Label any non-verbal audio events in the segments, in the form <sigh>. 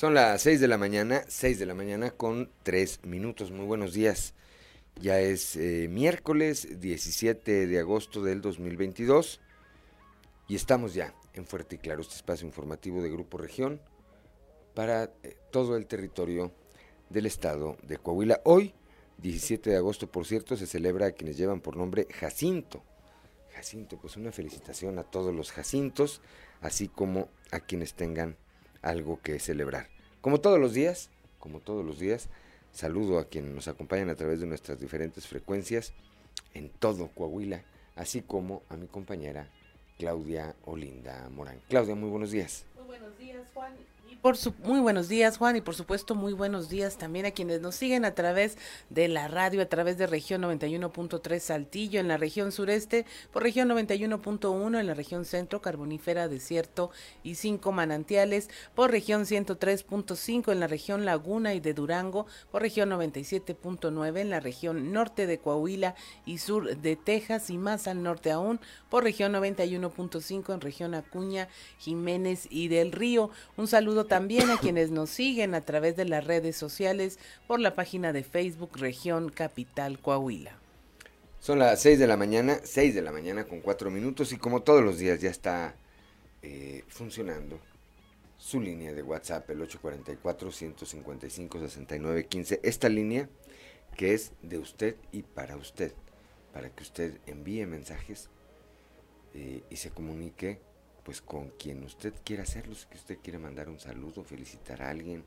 Son las 6 de la mañana, 6 de la mañana con 3 minutos. Muy buenos días. Ya es eh, miércoles 17 de agosto del 2022 y estamos ya en Fuerte y Claro, este espacio informativo de Grupo Región para eh, todo el territorio del estado de Coahuila. Hoy, 17 de agosto, por cierto, se celebra a quienes llevan por nombre Jacinto. Jacinto, pues una felicitación a todos los Jacintos, así como a quienes tengan algo que celebrar. Como todos los días, como todos los días, saludo a quienes nos acompañan a través de nuestras diferentes frecuencias en todo Coahuila, así como a mi compañera Claudia Olinda Morán. Claudia, muy buenos días. Muy buenos días, Juan. Por muy buenos días, Juan, y por supuesto muy buenos días también a quienes nos siguen a través de la radio, a través de región 91.3 Saltillo, en la región sureste, por región 91.1 en la región centro, carbonífera, desierto y cinco manantiales, por región 103.5 en la región Laguna y de Durango, por región 97.9 en la región norte de Coahuila y sur de Texas y más al norte aún, por región 91.5 en región Acuña, Jiménez y del Río. Un saludo también a quienes nos siguen a través de las redes sociales por la página de Facebook Región Capital Coahuila. Son las 6 de la mañana, 6 de la mañana con 4 minutos y como todos los días ya está eh, funcionando su línea de WhatsApp, el 844-155-6915. Esta línea que es de usted y para usted, para que usted envíe mensajes eh, y se comunique pues con quien usted quiera hacerlo, si usted quiere mandar un saludo, felicitar a alguien,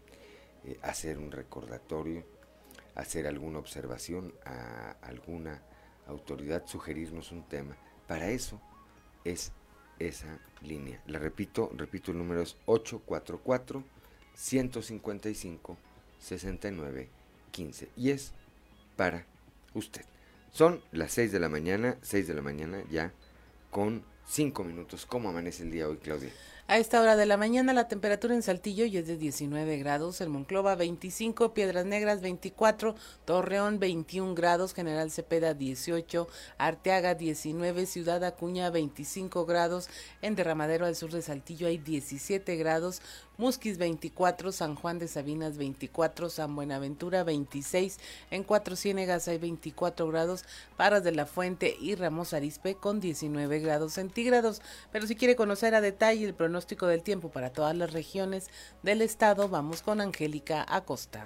eh, hacer un recordatorio, hacer alguna observación a alguna autoridad, sugerirnos un tema. Para eso es esa línea. La repito, repito, el número es 844 155 69 15 y es para usted. Son las 6 de la mañana, 6 de la mañana ya con Cinco minutos. ¿Cómo amanece el día hoy, Claudia? A esta hora de la mañana la temperatura en Saltillo ya es de 19 grados, en Monclova 25, Piedras Negras 24, Torreón 21 grados, General Cepeda 18, Arteaga 19, Ciudad Acuña 25 grados, en Derramadero al sur de Saltillo hay 17 grados, Musquis 24, San Juan de Sabinas 24, San Buenaventura 26, en Cuatro Ciénegas hay 24 grados, Paras de la Fuente y Ramos Arispe con 19 grados centígrados. Pero si quiere conocer a detalle el pronóstico del tiempo para todas las regiones del estado, vamos con Angélica Acosta.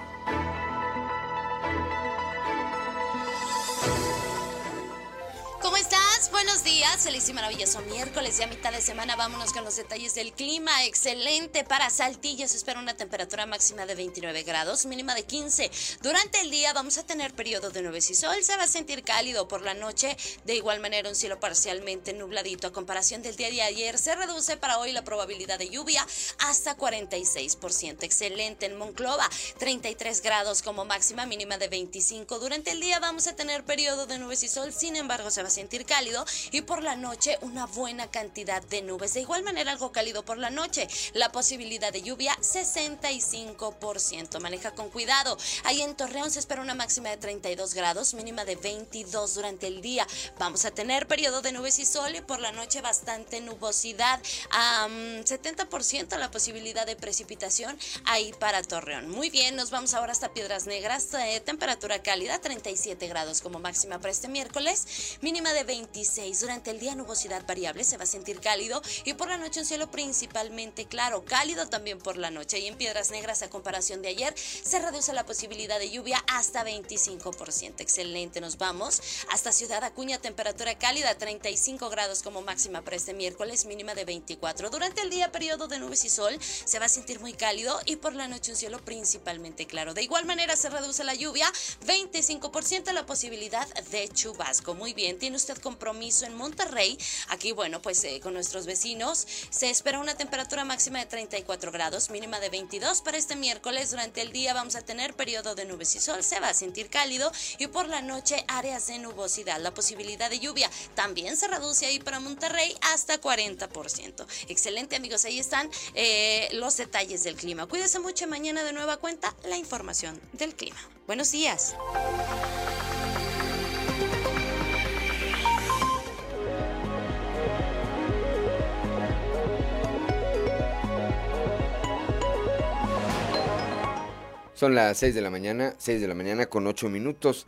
Y maravilloso miércoles, ya mitad de semana, vámonos con los detalles del clima, excelente para Saltillo, se espera una temperatura máxima de 29 grados, mínima de 15. Durante el día vamos a tener periodo de nubes y sol, se va a sentir cálido por la noche, de igual manera un cielo parcialmente nubladito a comparación del día de ayer, se reduce para hoy la probabilidad de lluvia hasta 46%, excelente en Monclova, 33 grados como máxima, mínima de 25. Durante el día vamos a tener periodo de nubes y sol, sin embargo se va a sentir cálido y por la noche una buena cantidad de nubes. De igual manera algo cálido por la noche. La posibilidad de lluvia 65%. Maneja con cuidado. Ahí en Torreón se espera una máxima de 32 grados, mínima de 22 durante el día. Vamos a tener periodo de nubes y sol y por la noche bastante nubosidad. 70% la posibilidad de precipitación ahí para Torreón. Muy bien, nos vamos ahora hasta Piedras Negras. Eh, temperatura cálida, 37 grados como máxima para este miércoles, mínima de 26 durante el día nubosidad variable, se va a sentir cálido y por la noche un cielo principalmente claro, cálido también por la noche. Y en Piedras Negras, a comparación de ayer, se reduce la posibilidad de lluvia hasta 25%. Excelente, nos vamos hasta Ciudad Acuña, temperatura cálida, 35 grados como máxima para este miércoles, mínima de 24. Durante el día, periodo de nubes y sol, se va a sentir muy cálido y por la noche un cielo principalmente claro. De igual manera se reduce la lluvia, 25% la posibilidad de chubasco. Muy bien, tiene usted compromiso en Monterrey. Aquí, bueno, pues eh, con nuestros vecinos se espera una temperatura máxima de 34 grados, mínima de 22 para este miércoles. Durante el día vamos a tener periodo de nubes y sol, se va a sentir cálido y por la noche áreas de nubosidad. La posibilidad de lluvia también se reduce ahí para Monterrey hasta 40%. Excelente amigos, ahí están eh, los detalles del clima. Cuídense mucho mañana de nueva cuenta la información del clima. Buenos días. Son las 6 de la mañana, 6 de la mañana con 8 minutos.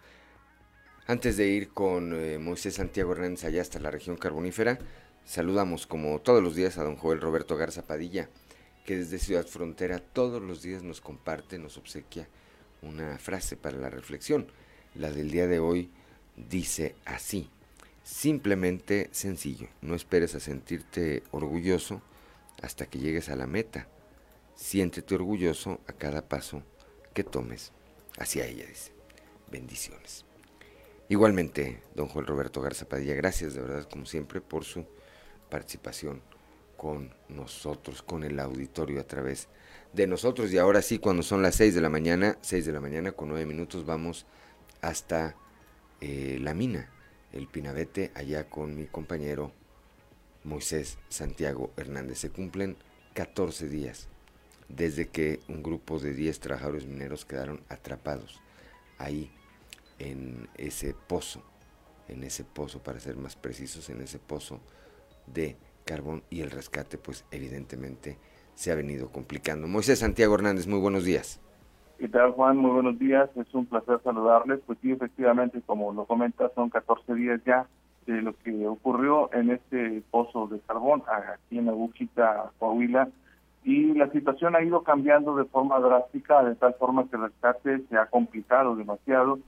Antes de ir con eh, Moisés Santiago Hernández allá hasta la región carbonífera, saludamos como todos los días a don Joel Roberto Garza Padilla, que desde Ciudad Frontera todos los días nos comparte, nos obsequia una frase para la reflexión. La del día de hoy dice así, simplemente sencillo, no esperes a sentirte orgulloso hasta que llegues a la meta. Siéntete orgulloso a cada paso que tomes hacia ella, dice. Bendiciones. Igualmente, don Juan Roberto Garza Padilla, gracias de verdad, como siempre, por su participación con nosotros, con el auditorio a través de nosotros. Y ahora sí, cuando son las 6 de la mañana, 6 de la mañana con 9 minutos, vamos hasta eh, la mina, el Pinabete, allá con mi compañero Moisés Santiago Hernández. Se cumplen 14 días desde que un grupo de 10 trabajadores mineros quedaron atrapados ahí en ese pozo, en ese pozo, para ser más precisos, en ese pozo de carbón y el rescate, pues evidentemente se ha venido complicando. Moisés Santiago Hernández, muy buenos días. ¿Qué tal, Juan? Muy buenos días. Es un placer saludarles. Pues sí, efectivamente, como lo comenta, son 14 días ya de lo que ocurrió en este pozo de carbón aquí en Aguchita, Coahuila, y la situación ha ido cambiando de forma drástica, de tal forma que el rescate se ha complicado demasiado.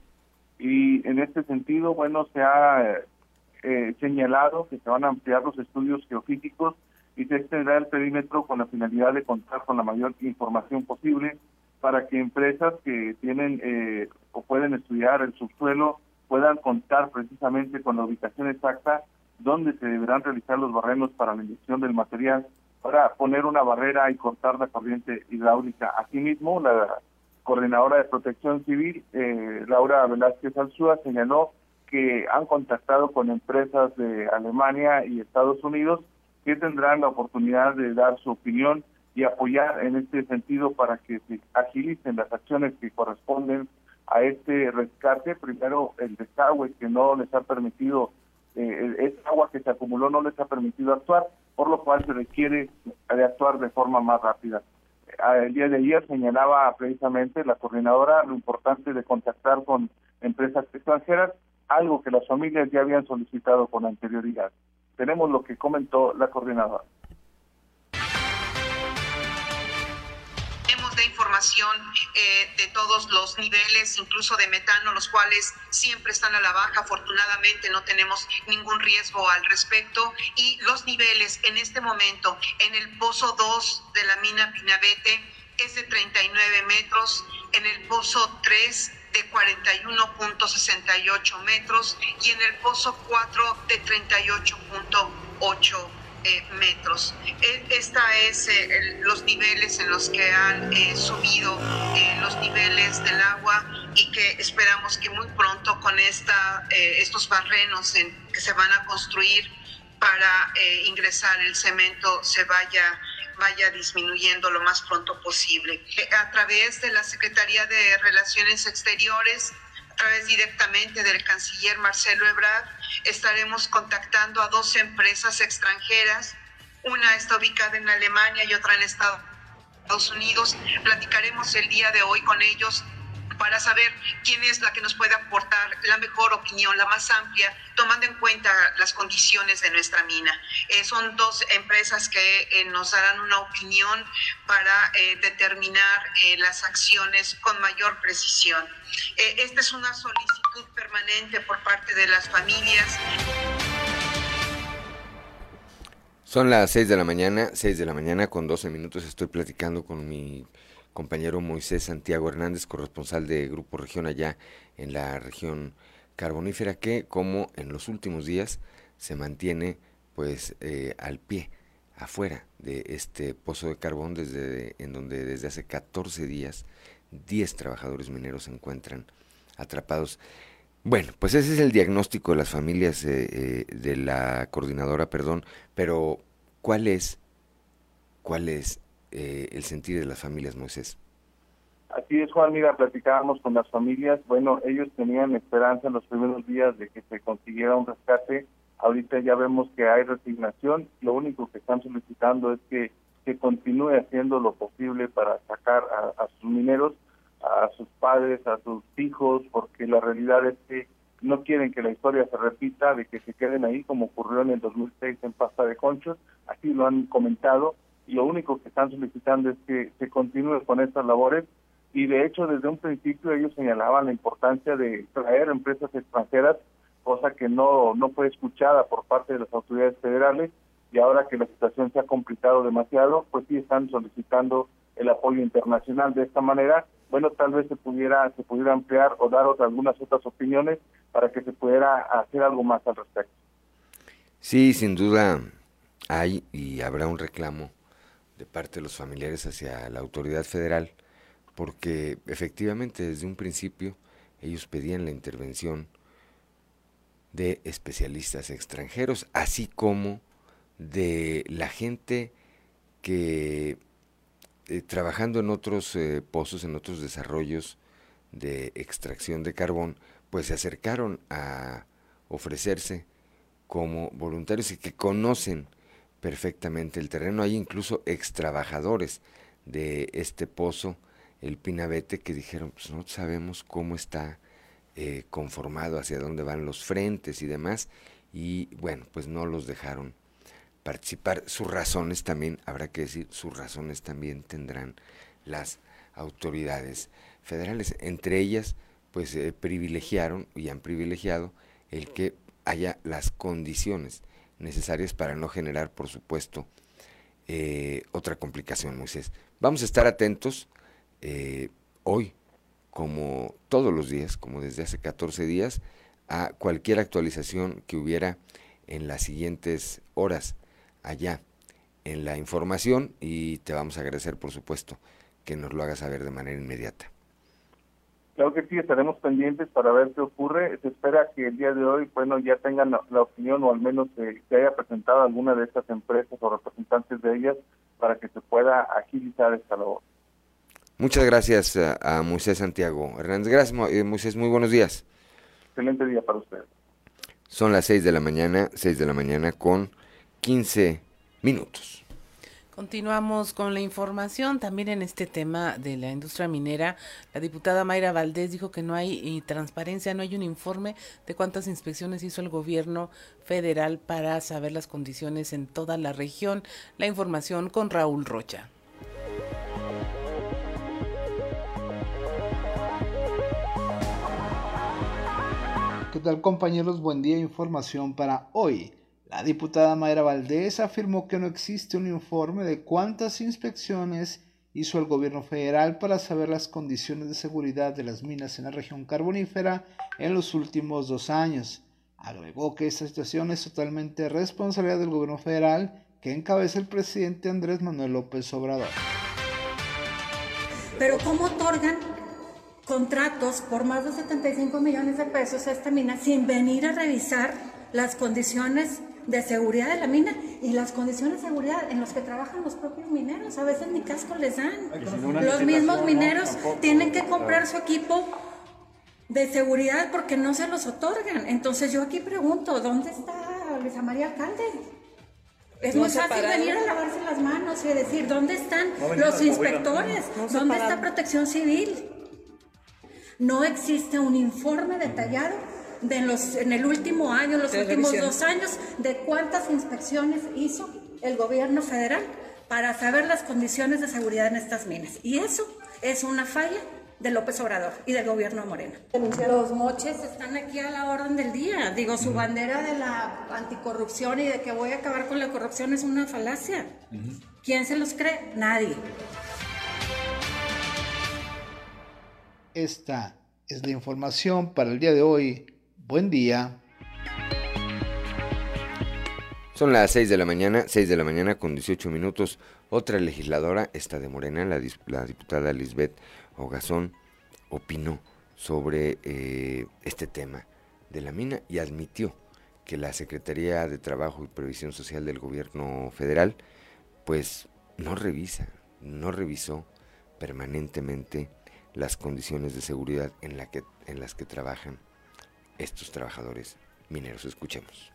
Y en este sentido, bueno, se ha eh, señalado que se van a ampliar los estudios geofísicos y se extenderá el perímetro con la finalidad de contar con la mayor información posible para que empresas que tienen eh, o pueden estudiar el subsuelo puedan contar precisamente con la ubicación exacta donde se deberán realizar los barrenos para la inyección del material para poner una barrera y cortar la corriente hidráulica. Asimismo, la coordinadora de protección civil, eh, Laura Velázquez Alzúa, señaló que han contactado con empresas de Alemania y Estados Unidos que tendrán la oportunidad de dar su opinión y apoyar en este sentido para que se agilicen las acciones que corresponden a este rescate. Primero, el desagüe que no les ha permitido, eh, esta agua que se acumuló no les ha permitido actuar, por lo cual se requiere de actuar de forma más rápida. El día de ayer señalaba precisamente la coordinadora lo importante de contactar con empresas extranjeras, algo que las familias ya habían solicitado con anterioridad. Tenemos lo que comentó la coordinadora. Eh, de todos los niveles, incluso de metano, los cuales siempre están a la baja. Afortunadamente no tenemos ningún riesgo al respecto. Y los niveles en este momento en el pozo 2 de la mina Pinabete es de 39 metros, en el pozo 3 de 41.68 metros y en el pozo 4 de 38.8 eh, metros. E, esta es eh, los niveles en los que han eh, subido los niveles del agua y que esperamos que muy pronto con esta, estos barrenos que se van a construir para ingresar el cemento se vaya vaya disminuyendo lo más pronto posible. A través de la Secretaría de Relaciones Exteriores través directamente del canciller Marcelo Ebrard, estaremos contactando a dos empresas extranjeras. Una está ubicada en Alemania y otra en Estados Unidos. Platicaremos el día de hoy con ellos para saber quién es la que nos puede aportar la mejor opinión, la más amplia, tomando en cuenta las condiciones de nuestra mina. Eh, son dos empresas que eh, nos darán una opinión para eh, determinar las acciones con mayor precisión. esta es una solicitud permanente por parte de las familias. Son las 6 de la mañana, 6 de la mañana con 12 minutos estoy platicando con mi compañero Moisés Santiago Hernández, corresponsal de Grupo Región allá en la región carbonífera, que como en los últimos días se mantiene pues eh, al pie, afuera de este pozo de carbón, desde, en donde desde hace 14 días 10 trabajadores mineros se encuentran atrapados. Bueno, pues ese es el diagnóstico de las familias eh, eh, de la coordinadora, perdón, pero ¿cuál es, cuál es eh, el sentir de las familias, Moisés. Así es, Juan, mira, platicábamos con las familias, bueno, ellos tenían esperanza en los primeros días de que se consiguiera un rescate, ahorita ya vemos que hay resignación, lo único que están solicitando es que se continúe haciendo lo posible para sacar a, sus mineros, a sus padres, a sus hijos, porque la realidad es que no quieren que la historia se repita, de que se queden ahí como ocurrió en el 2006 en Pasta de Conchos, así lo han comentado, y lo único que están solicitando es que se continúe con estas labores y de hecho desde un principio ellos señalaban la importancia de traer empresas extranjeras, cosa que no, no fue escuchada por parte de las autoridades federales y ahora que la situación se ha complicado demasiado, pues sí están solicitando el apoyo internacional de esta manera. Bueno, tal vez se pudiera se pudiera ampliar o dar algunas otras opiniones para que se pudiera hacer algo más al respecto. Sí, sin duda hay y habrá un reclamo de parte de los familiares hacia la autoridad federal, porque efectivamente desde un principio ellos pedían la intervención de especialistas extranjeros, así como de la gente que eh, trabajando en otros eh, pozos, en otros desarrollos de extracción de carbón, pues se acercaron a ofrecerse como voluntarios y que conocen perfectamente el terreno. Hay incluso ex trabajadores de este pozo, el Pinabete, que dijeron, pues no sabemos cómo está eh, conformado, hacia dónde van los frentes y demás, y bueno, pues no los dejaron participar. Sus razones también, habrá que decir, sus razones también tendrán las autoridades federales. Entre ellas, pues eh, privilegiaron y han privilegiado el que haya las condiciones necesarias para no generar, por supuesto, eh, otra complicación, Moisés. Vamos a estar atentos eh, hoy, como todos los días, como desde hace 14 días, a cualquier actualización que hubiera en las siguientes horas allá en la información y te vamos a agradecer, por supuesto, que nos lo hagas saber de manera inmediata. Claro que sí, estaremos pendientes para ver qué ocurre. Se espera que el día de hoy, bueno, ya tengan la, opinión o al menos eh, que haya presentado alguna de estas empresas o representantes de ellas para que se pueda agilizar esta labor. Muchas gracias a, Moisés Santiago Hernández. Gracias, eh, Moisés. Muy buenos días. Excelente día para usted. Son las 6 de la mañana, 6 de la mañana con 15 minutos. Continuamos con la información también en este tema de la industria minera. La diputada Mayra Valdés dijo que no hay transparencia, no hay un informe de cuántas inspecciones hizo el gobierno federal para saber las condiciones en toda la región. La información con Raúl Rocha. ¿Qué tal compañeros? Buen día, información para hoy. La diputada Mayra Valdés afirmó que no existe un informe de cuántas inspecciones hizo el gobierno federal para saber las condiciones de seguridad de las minas en la región carbonífera en los últimos dos años. Agregó que esta situación es totalmente responsabilidad del gobierno federal que encabeza el presidente Andrés Manuel López Obrador. Pero ¿cómo otorgan contratos por más de 75 millones de pesos a esta mina sin venir a revisar las condiciones de seguridad de la mina y las condiciones de seguridad en las que trabajan los propios mineros. A veces ni casco les dan. Los mismos mineros tienen que comprar su equipo de seguridad porque no se los otorgan. Entonces yo aquí pregunto, ¿dónde está Luisa María Alcalde? Es muy fácil venir a lavarse las manos y decir, ¿dónde están los inspectores? ¿Dónde está protección civil? No existe un informe detallado de los, en el último año, los últimos dos años, de cuántas inspecciones hizo el gobierno federal para saber las condiciones de seguridad en estas minas. Y eso es una falla de López Obrador y del gobierno de Morena. Los moches están aquí a la orden del día. Digo, su bandera de la anticorrupción y de que voy a acabar con la corrupción es una falacia. ¿Quién se los cree? Nadie. Esta es la información para el día de hoy. Buen día. Son las 6 de la mañana, 6 de la mañana con 18 minutos. Otra legisladora, esta de Morena, la, diputada Lisbeth Ogazón, opinó sobre eh, este tema de la mina y admitió que la Secretaría de Trabajo y Previsión Social del Gobierno Federal, pues no revisa, no revisó permanentemente las condiciones de seguridad en, las que trabajan estos trabajadores mineros. Escuchemos.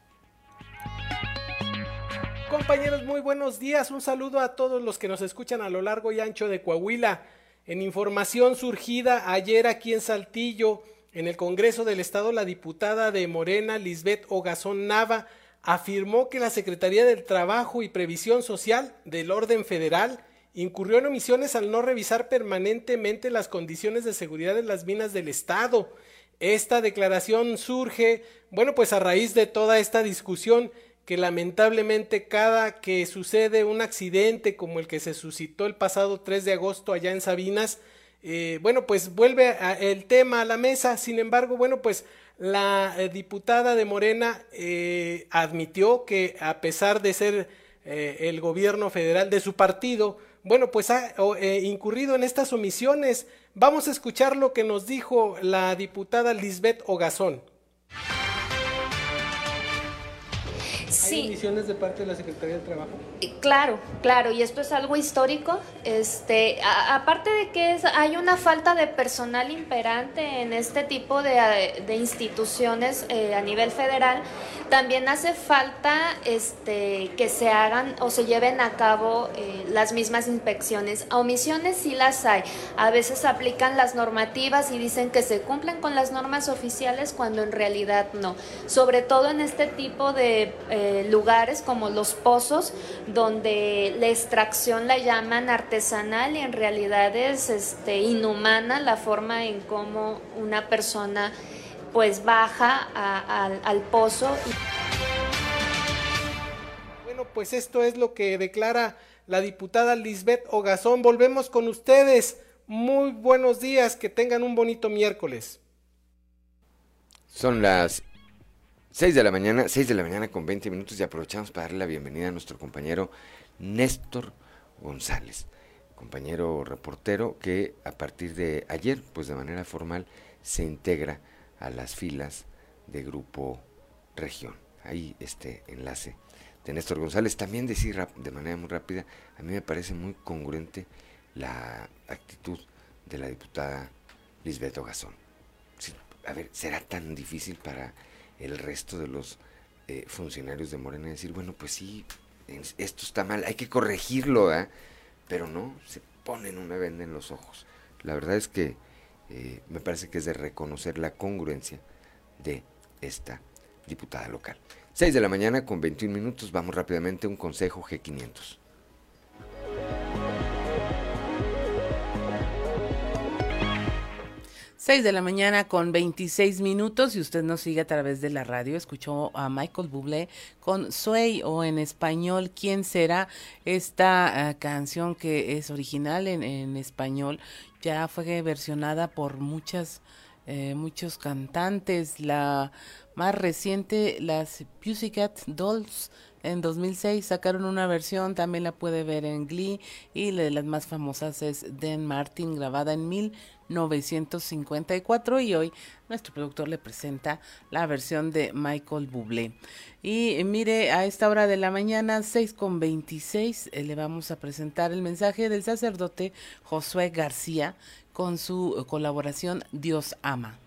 Compañeros, muy buenos días. Un saludo a todos los que nos escuchan a lo largo y ancho de Coahuila. En información surgida ayer aquí en Saltillo, en el Congreso del Estado, la diputada de Morena, Lisbeth Ogazón Nava, afirmó que la Secretaría del Trabajo y Previsión Social del Orden Federal incurrió en omisiones al no revisar permanentemente las condiciones de seguridad en las minas del Estado esta declaración surge, bueno, pues a raíz de toda esta discusión que lamentablemente cada que sucede un accidente como el que se suscitó el pasado 3 de agosto allá en Sabinas, eh, bueno, pues vuelve el tema a la mesa. Sin embargo, bueno, pues la eh, diputada de Morena eh, admitió que a pesar de ser el gobierno federal de su partido, bueno, pues ha incurrido en estas omisiones Vamos a escuchar lo que nos dijo la diputada Lisbeth Ogazón. Sí. ¿Hay emisiones de parte de la Secretaría del Trabajo? Claro, claro, y esto es algo histórico. Este, aparte de que hay una falta de personal imperante en este tipo de, instituciones eh, a nivel federal, también hace falta este, que se hagan o se lleven a cabo eh, las mismas inspecciones. omisiones sí las hay. A veces aplican las normativas y dicen que se cumplen con las normas oficiales cuando en realidad no. Sobre todo en este tipo de eh, lugares como los pozos, donde la extracción la llaman artesanal y en realidad es este, inhumana la forma en cómo una persona pues baja al pozo. Bueno, pues esto es lo que declara la diputada Lisbeth Ogazón. Volvemos con ustedes. Muy buenos días, que tengan un bonito miércoles. Son las 6 de la mañana, 6 de la mañana con 20 minutos y aprovechamos para darle la bienvenida a nuestro compañero Néstor González, compañero reportero que a partir de ayer, pues de manera formal, se integra a las filas de Grupo Región. Ahí este enlace de Néstor González. También decir de manera muy rápida, a mí me parece muy congruente la actitud de la diputada Lisbeth Gazón. a ver, ¿será tan difícil para el resto de los eh, funcionarios de Morena decir, bueno, pues sí, esto está mal, hay que corregirlo, pero no, se ponen una venda en los ojos. La verdad es que eh, me parece que es de reconocer la congruencia de esta diputada local. 6 de la mañana con 21 minutos, vamos rápidamente a un consejo G500. 6 de la mañana con 26 minutos y usted nos sigue a través de la radio. Escuchó a Michael Bublé con Sway o en español, ¿quién será? Esta ah, canción que es original en, en, español ya fue versionada por muchas, eh, muchos cantantes. La más reciente, las Pussycat Dolls en 2006 sacaron una versión, también la puede ver en Glee y la de las más famosas es Dan Martin grabada en 1954 y hoy nuestro productor le presenta la versión de Michael Bublé. Y mire, a esta hora de la mañana, 6 con 26, eh, le vamos a presentar el mensaje del sacerdote Josué García con su colaboración Dios ama.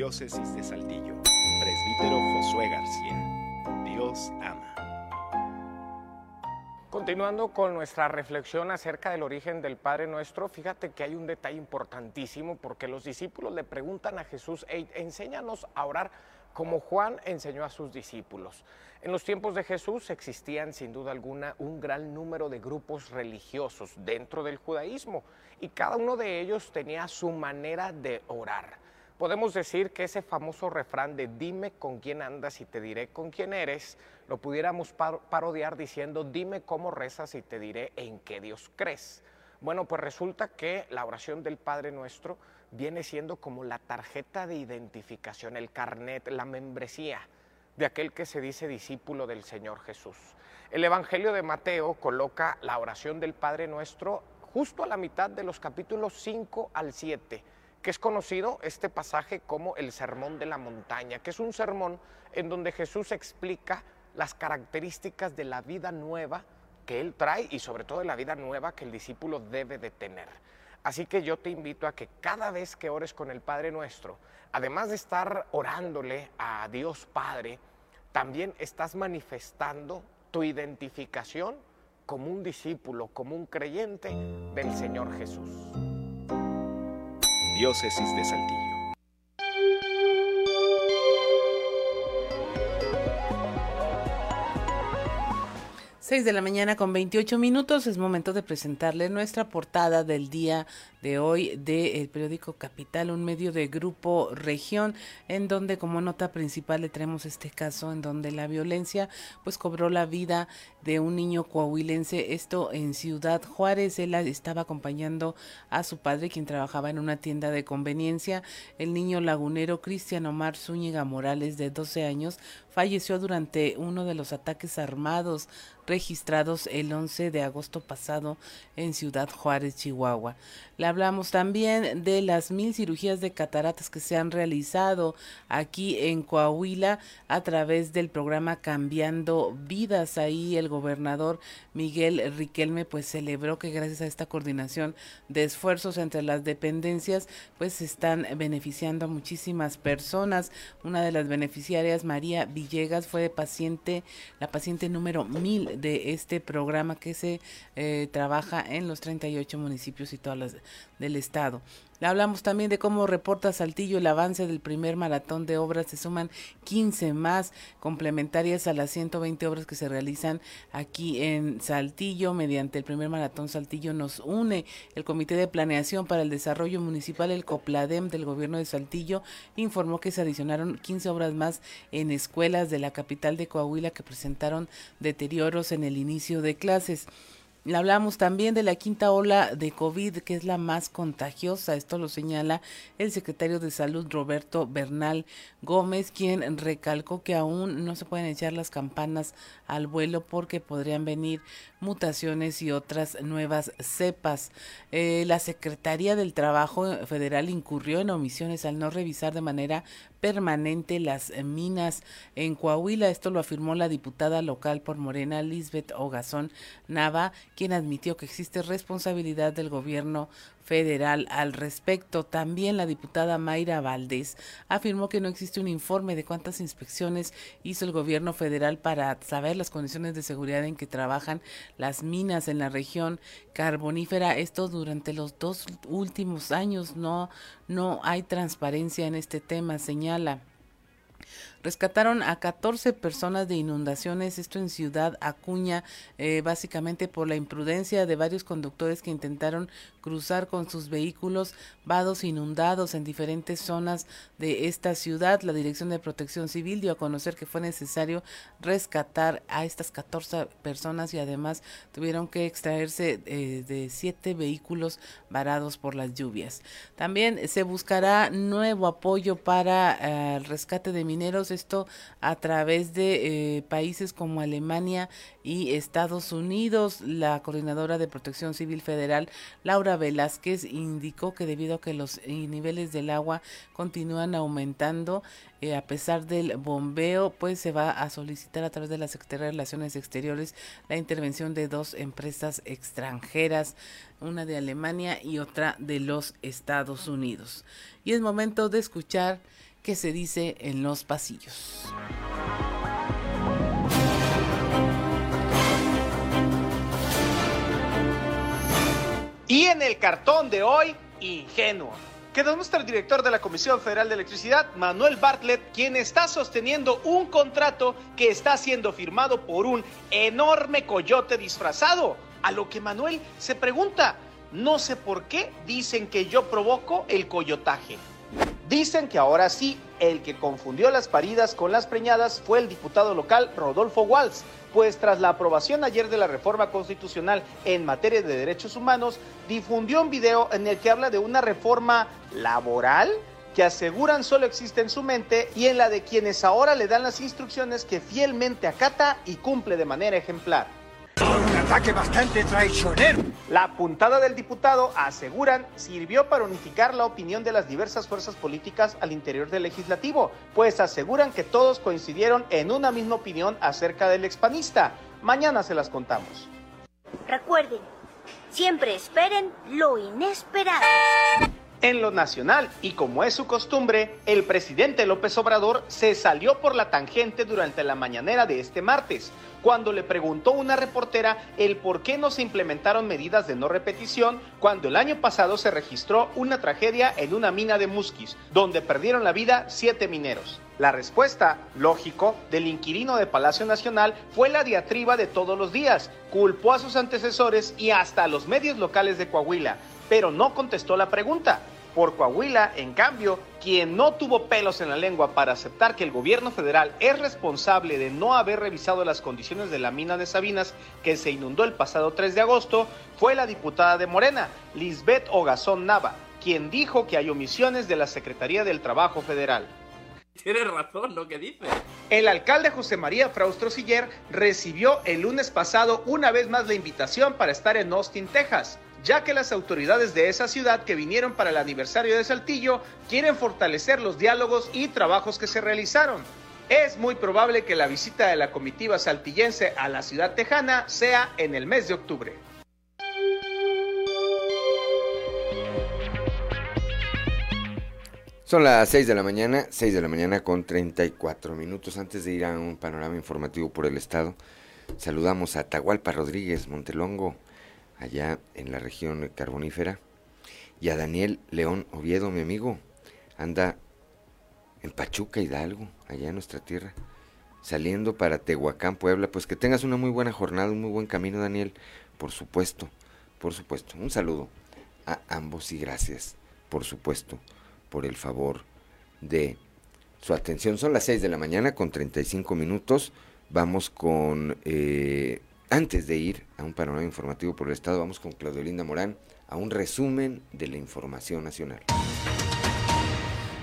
Diócesis de Saltillo, presbítero Josué García. Dios ama. Continuando con nuestra reflexión acerca del origen del Padre Nuestro, fíjate que hay un detalle importantísimo porque los discípulos le preguntan a Jesús, enséñanos a orar como Juan enseñó a sus discípulos. En los tiempos de Jesús existían sin duda alguna un gran número de grupos religiosos dentro del judaísmo y cada uno de ellos tenía su manera de orar podemos decir que ese famoso refrán de dime con quién andas y te diré con quién eres, lo pudiéramos parodiar diciendo dime cómo rezas y te diré en qué Dios crees. Bueno, pues resulta que la oración del Padre Nuestro viene siendo como la tarjeta de identificación, el carnet, la membresía de aquel que se dice discípulo del Señor Jesús. El Evangelio de Mateo coloca la oración del Padre Nuestro justo a la mitad de los capítulos 5 al 7 que es conocido este pasaje como el Sermón de la Montaña, que es un sermón en donde Jesús explica las características de la vida nueva que Él trae y sobre todo de la vida nueva que el discípulo debe de tener. Así que yo te invito a que cada vez que ores con el Padre Nuestro, además de estar orándole a Dios Padre, también estás manifestando tu identificación como un discípulo, como un creyente del Señor Jesús. Diócesis de Saltillo. 6 de la mañana con 28 minutos es momento de presentarle nuestra portada del día de hoy del periódico Capital, un medio de grupo región, en donde como nota principal le traemos este caso en donde la violencia pues cobró la vida de un niño coahuilense, esto en Ciudad Juárez, él estaba acompañando a su padre quien trabajaba en una tienda de conveniencia, el niño lagunero Cristian Omar Zúñiga Morales de 12 años falleció durante uno de los ataques armados registrados el 11 de agosto pasado en Ciudad Juárez, Chihuahua. Le hablamos también de las mil cirugías de cataratas que se han realizado aquí en Coahuila a través del programa Cambiando Vidas. Ahí el gobernador Miguel Riquelme pues celebró que gracias a esta coordinación de esfuerzos entre las dependencias pues se están beneficiando a muchísimas personas. Una de las beneficiarias, María Villegas, fue paciente, la paciente número mil de este programa que se eh, trabaja en los 38 municipios y todas las del estado. Hablamos también de cómo reporta Saltillo el avance del primer maratón de obras. Se suman 15 más complementarias a las 120 obras que se realizan aquí en Saltillo. Mediante el primer maratón Saltillo nos une el Comité de Planeación para el Desarrollo Municipal, el COPLADEM del Gobierno de Saltillo, informó que se adicionaron 15 obras más en escuelas de la capital de Coahuila que presentaron deterioros en el inicio de clases. Hablamos también de la quinta ola de COVID, que es la más contagiosa. Esto lo señala el secretario de Salud, Roberto Bernal Gómez, quien recalcó que aún no se pueden echar las campanas al vuelo porque podrían venir mutaciones y otras nuevas cepas. Eh, la Secretaría del Trabajo Federal incurrió en omisiones al no revisar de manera permanente las minas en Coahuila. Esto lo afirmó la diputada local por Morena, Lisbeth Ogazón Nava, quien admitió que existe responsabilidad del gobierno federal al respecto. También la diputada Mayra Valdés afirmó que no existe un informe de cuántas inspecciones hizo el gobierno federal para saber las condiciones de seguridad en que trabajan las minas en la región carbonífera. Esto durante los dos últimos años no, no hay transparencia en este tema, señala. Rescataron a 14 personas de inundaciones, esto en Ciudad Acuña, eh, básicamente por la imprudencia de varios conductores que intentaron cruzar con sus vehículos vados inundados en diferentes zonas de esta ciudad. La Dirección de Protección Civil dio a conocer que fue necesario rescatar a estas 14 personas y además tuvieron que extraerse eh, de siete vehículos varados por las lluvias. También se buscará nuevo apoyo para eh, el rescate de mineros esto a través de eh, países como Alemania y Estados Unidos. La coordinadora de Protección Civil Federal, Laura Velázquez, indicó que debido a que los eh, niveles del agua continúan aumentando, eh, a pesar del bombeo, pues se va a solicitar a través de la Secretaría de Relaciones Exteriores la intervención de dos empresas extranjeras, una de Alemania y otra de los Estados Unidos. Y es momento de escuchar que se dice en los pasillos. Y en el cartón de hoy, ingenuo. Que demuestra el director de la Comisión Federal de Electricidad, Manuel Bartlett, quien está sosteniendo un contrato que está siendo firmado por un enorme coyote disfrazado. A lo que Manuel se pregunta, no sé por qué dicen que yo provoco el coyotaje. Dicen que ahora sí, el que confundió las paridas con las preñadas fue el diputado local Rodolfo Walz, pues tras la aprobación ayer de la reforma constitucional en materia de derechos humanos, difundió un video en el que habla de una reforma laboral que aseguran solo existe en su mente y en la de quienes ahora le dan las instrucciones que fielmente acata y cumple de manera ejemplar. Ataque bastante traicionero. La puntada del diputado, aseguran, sirvió para unificar la opinión de las diversas fuerzas políticas al interior del legislativo, pues aseguran que todos coincidieron en una misma opinión acerca del expanista. Mañana se las contamos. Recuerden, siempre esperen lo inesperado. En lo nacional, y como es su costumbre, el presidente López Obrador se salió por la tangente durante la mañanera de este martes, cuando le preguntó una reportera el por qué no se implementaron medidas de no repetición cuando el año pasado se registró una tragedia en una mina de Musquis, donde perdieron la vida siete mineros. La respuesta, lógico, del inquilino de Palacio Nacional fue la diatriba de todos los días, culpó a sus antecesores y hasta a los medios locales de Coahuila, pero no contestó la pregunta. Por Coahuila, en cambio, quien no tuvo pelos en la lengua para aceptar que el gobierno federal es responsable de no haber revisado las condiciones de la mina de Sabinas que se inundó el pasado 3 de agosto, fue la diputada de Morena, Lisbeth Ogazón Nava, quien dijo que hay omisiones de la Secretaría del Trabajo Federal. Tienes razón lo que dice. El alcalde José María Fraustro Siller recibió el lunes pasado una vez más la invitación para estar en Austin, Texas ya que las autoridades de esa ciudad que vinieron para el aniversario de Saltillo quieren fortalecer los diálogos y trabajos que se realizaron. Es muy probable que la visita de la comitiva saltillense a la ciudad tejana sea en el mes de octubre. Son las 6 de la mañana, 6 de la mañana con 34 minutos. Antes de ir a un panorama informativo por el estado, saludamos a Tahualpa Rodríguez Montelongo, allá en la región carbonífera. Y a Daniel León Oviedo, mi amigo, anda en Pachuca, Hidalgo, allá en nuestra tierra, saliendo para Tehuacán, Puebla. Pues que tengas una muy buena jornada, un muy buen camino, Daniel, por supuesto, por supuesto. Un saludo a ambos y gracias, por supuesto, por el favor de su atención. Son las 6 de la mañana con 35 minutos. Vamos con, eh, antes de ir a un panorama informativo por el Estado, vamos con Claudio Linda Morán a un resumen de la información nacional.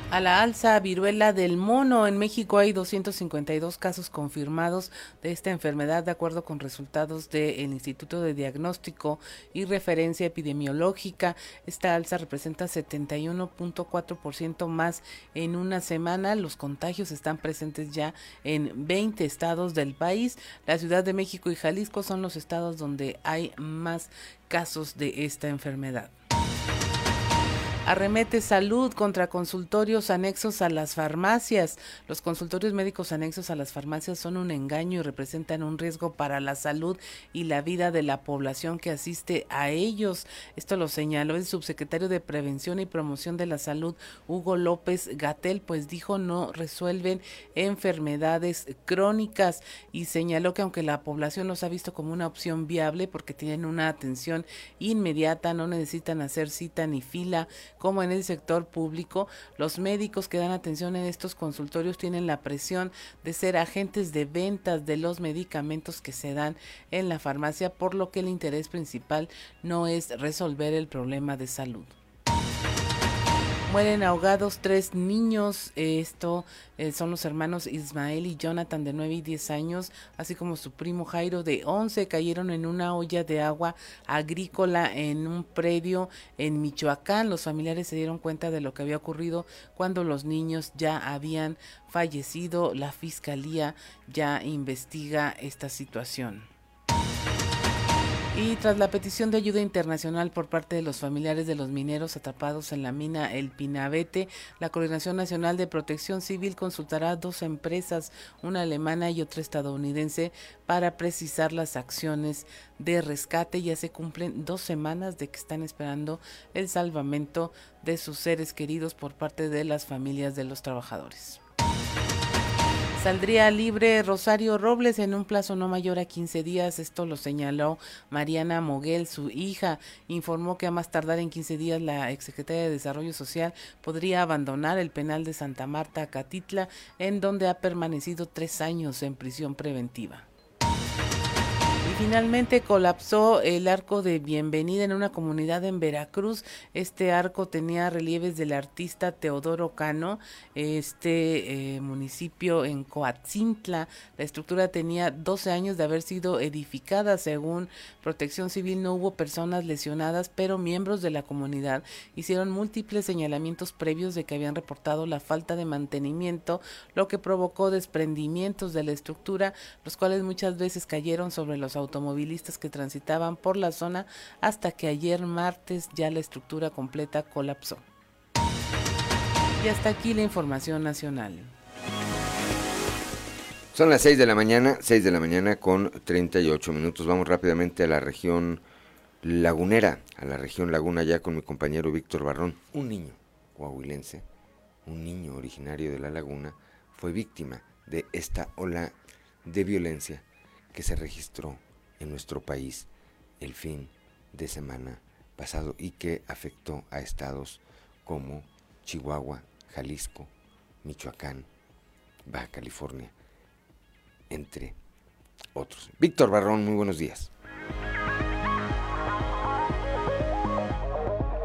A la alza viruela del mono. En México hay 252 casos confirmados de esta enfermedad, de acuerdo con resultados del Instituto de Diagnóstico y Referencia Epidemiológica. Esta alza representa 71.4% más en una semana. Los contagios están presentes ya en 20 estados del país. La Ciudad de México y Jalisco son los estados donde hay más casos de esta enfermedad. Arremete salud contra consultorios anexos a las farmacias. Los consultorios médicos anexos a las farmacias son un engaño y representan un riesgo para la salud y la vida de la población que asiste a ellos. Esto lo señaló el subsecretario de Prevención y Promoción de la Salud, Hugo López Gatel, pues dijo no resuelven enfermedades crónicas y señaló que aunque la población los ha visto como una opción viable porque tienen una atención inmediata, no necesitan hacer cita ni fila, como en el sector público, los médicos que dan atención en estos consultorios tienen la presión de ser agentes de ventas de los medicamentos que se dan en la farmacia, por lo que el interés principal no es resolver el problema de salud. Mueren ahogados tres niños. Esto eh, son los hermanos Ismael y Jonathan de 9 y 10 años, así como su primo Jairo de 11. Cayeron en una olla de agua agrícola en un predio en Michoacán. Los familiares se dieron cuenta de lo que había ocurrido cuando los niños ya habían fallecido. La fiscalía ya investiga esta situación. Y tras la petición de ayuda internacional por parte de los familiares de los mineros atrapados en la mina El Pinabete, la Coordinación Nacional de Protección Civil consultará a dos empresas, una alemana y otra estadounidense, para precisar las acciones de rescate. Ya se cumplen dos semanas de que están esperando el salvamento de sus seres queridos por parte de las familias de los trabajadores. Saldría libre Rosario Robles en un plazo no mayor a 15 días. Esto lo señaló Mariana Moguel, su hija. Informó que a más tardar en 15 días la exsecretaria de Desarrollo Social podría abandonar el penal de Santa Marta, Catitla, en donde ha permanecido tres años en prisión preventiva. Finalmente colapsó el arco de bienvenida en una comunidad en Veracruz. Este arco tenía relieves del artista Teodoro Cano, este eh, municipio en Coatzintla. La estructura tenía 12 años de haber sido edificada. Según Protección Civil no hubo personas lesionadas, pero miembros de la comunidad hicieron múltiples señalamientos previos de que habían reportado la falta de mantenimiento, lo que provocó desprendimientos de la estructura, los cuales muchas veces cayeron sobre los automovilistas que transitaban por la zona hasta que ayer martes ya la estructura completa colapsó. Y hasta aquí la información nacional. Son las 6 de la mañana, 6 de la mañana con 38 minutos. Vamos rápidamente a la región lagunera, a la región laguna ya con mi compañero Víctor Barrón. Un niño coahuilense, un niño originario de la laguna, fue víctima de esta ola de violencia que se registró en nuestro país el fin de semana pasado y que afectó a estados como Chihuahua, Jalisco, Michoacán, Baja California, entre otros. Víctor Barrón, muy buenos días.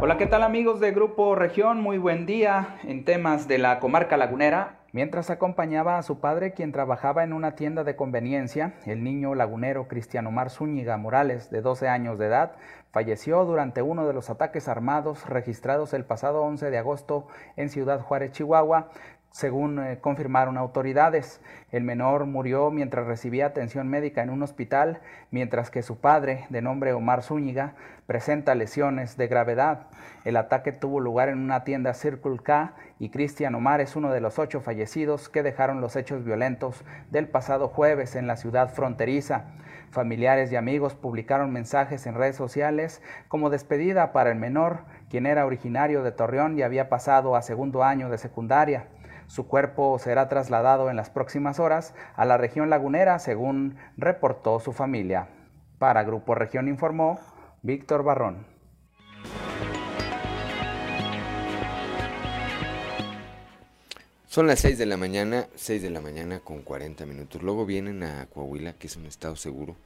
Hola, ¿qué tal amigos de Grupo Región? Muy buen día en temas de la comarca lagunera. Mientras acompañaba a su padre, quien trabajaba en una tienda de conveniencia, el niño lagunero Cristiano Omar Zúñiga Morales, de 12 años de edad, falleció durante uno de los ataques armados registrados el pasado 11 de agosto en Ciudad Juárez, Chihuahua, según eh, confirmaron autoridades. El menor murió mientras recibía atención médica en un hospital, mientras que su padre, de nombre Omar Zúñiga, presenta lesiones de gravedad. El ataque tuvo lugar en una tienda Circle K y Cristian Omar es uno de los ocho fallecidos que dejaron los hechos violentos del pasado jueves en la ciudad fronteriza. Familiares y amigos publicaron mensajes en redes sociales como despedida para el menor, quien era originario de Torreón y había pasado a segundo año de secundaria. Su cuerpo será trasladado en las próximas horas a la región lagunera, según reportó su familia. Para Grupo Región informó Víctor Barrón. Son las 6 de la mañana, 6 de la mañana con 40 minutos. Luego vienen a Coahuila, que es un estado seguro,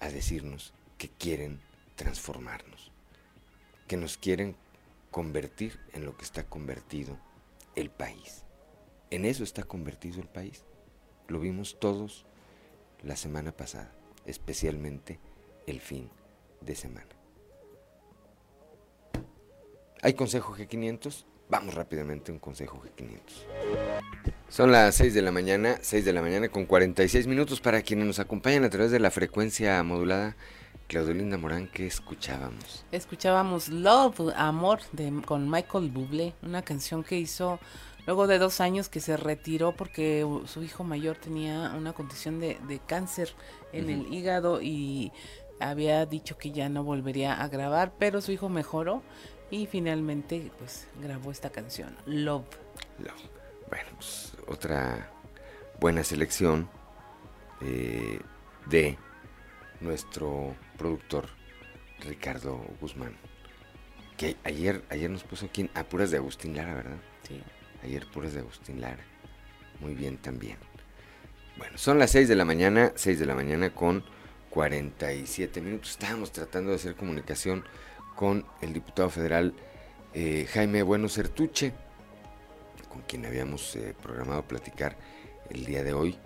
a decirnos que quieren transformarnos, que nos quieren convertir en lo que está convertido el país. En eso está convertido el país. Lo vimos todos la semana pasada, especialmente el fin de semana. ¿Hay consejo G500? Vamos rápidamente a un consejo G500. Son las 6 de la mañana, 6 de la mañana con 46 minutos para quienes nos acompañan a través de la frecuencia modulada. Claudelinda Morán, ¿qué escuchábamos? Escuchábamos Love, Amor, de, con Michael Bublé, una canción que hizo luego de dos años que se retiró porque su hijo mayor tenía una condición de, cáncer en el hígado y había dicho que ya no volvería a grabar, pero su hijo mejoró y finalmente pues grabó esta canción, Love. Love. Bueno, pues otra buena selección eh, de nuestro productor Ricardo Guzmán. Que ayer, ayer nos puso aquí en apuras de Agustín Lara, ¿verdad? Sí. Ayer puras de Agustín Lara. Muy bien también. Bueno, son las 6 de la mañana, 6 de la mañana con 47 minutos. Estábamos tratando de hacer comunicación con el diputado federal eh, Jaime Bueno Certuche, con quien habíamos eh, programado platicar el día de hoy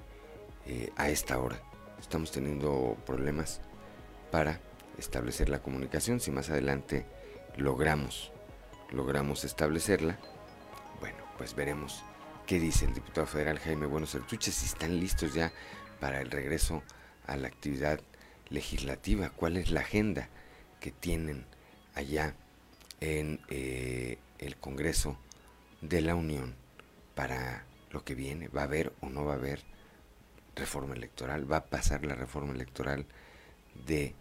eh, a esta hora. Estamos teniendo problemas para establecer la comunicación. Si más adelante logramos, logramos establecerla, bueno, pues veremos qué dice el diputado federal Jaime Bueno Certuche, si están listos ya para el regreso a la actividad legislativa, cuál es la agenda que tienen allá en eh, el Congreso de la Unión para lo que viene. ¿Va a haber o no va a haber reforma electoral? ¿Va a pasar la reforma electoral de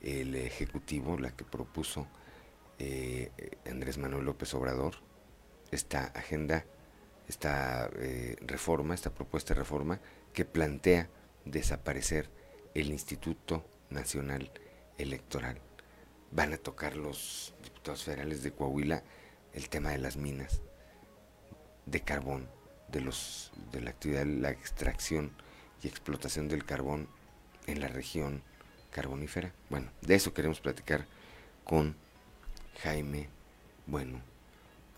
el Ejecutivo, la que propuso eh, Andrés Manuel López Obrador? Esta agenda, esta eh, reforma, esta propuesta de reforma que plantea desaparecer el Instituto Nacional Electoral van a tocar los diputados federales de Coahuila el tema de las minas de carbón, de los de la actividad la extracción y explotación del carbón en la región carbonífera. Bueno, de eso queremos platicar con Jaime Bueno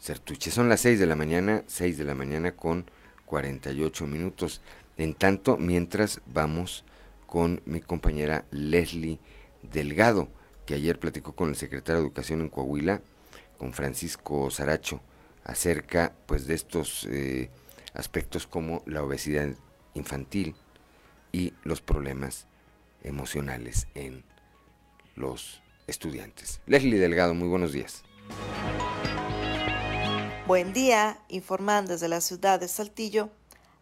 Certuche. Son las 6 de la mañana, 6 de la mañana con 48 minutos. En tanto, mientras vamos con mi compañera Leslie Delgado que ayer platicó con el secretario de Educación en Coahuila, con Francisco Saracho, acerca pues de estos eh, aspectos como la obesidad infantil y los problemas emocionales en los estudiantes. Leslie Delgado, muy buenos días. Buen da, informando desde la ciudad de Saltillo.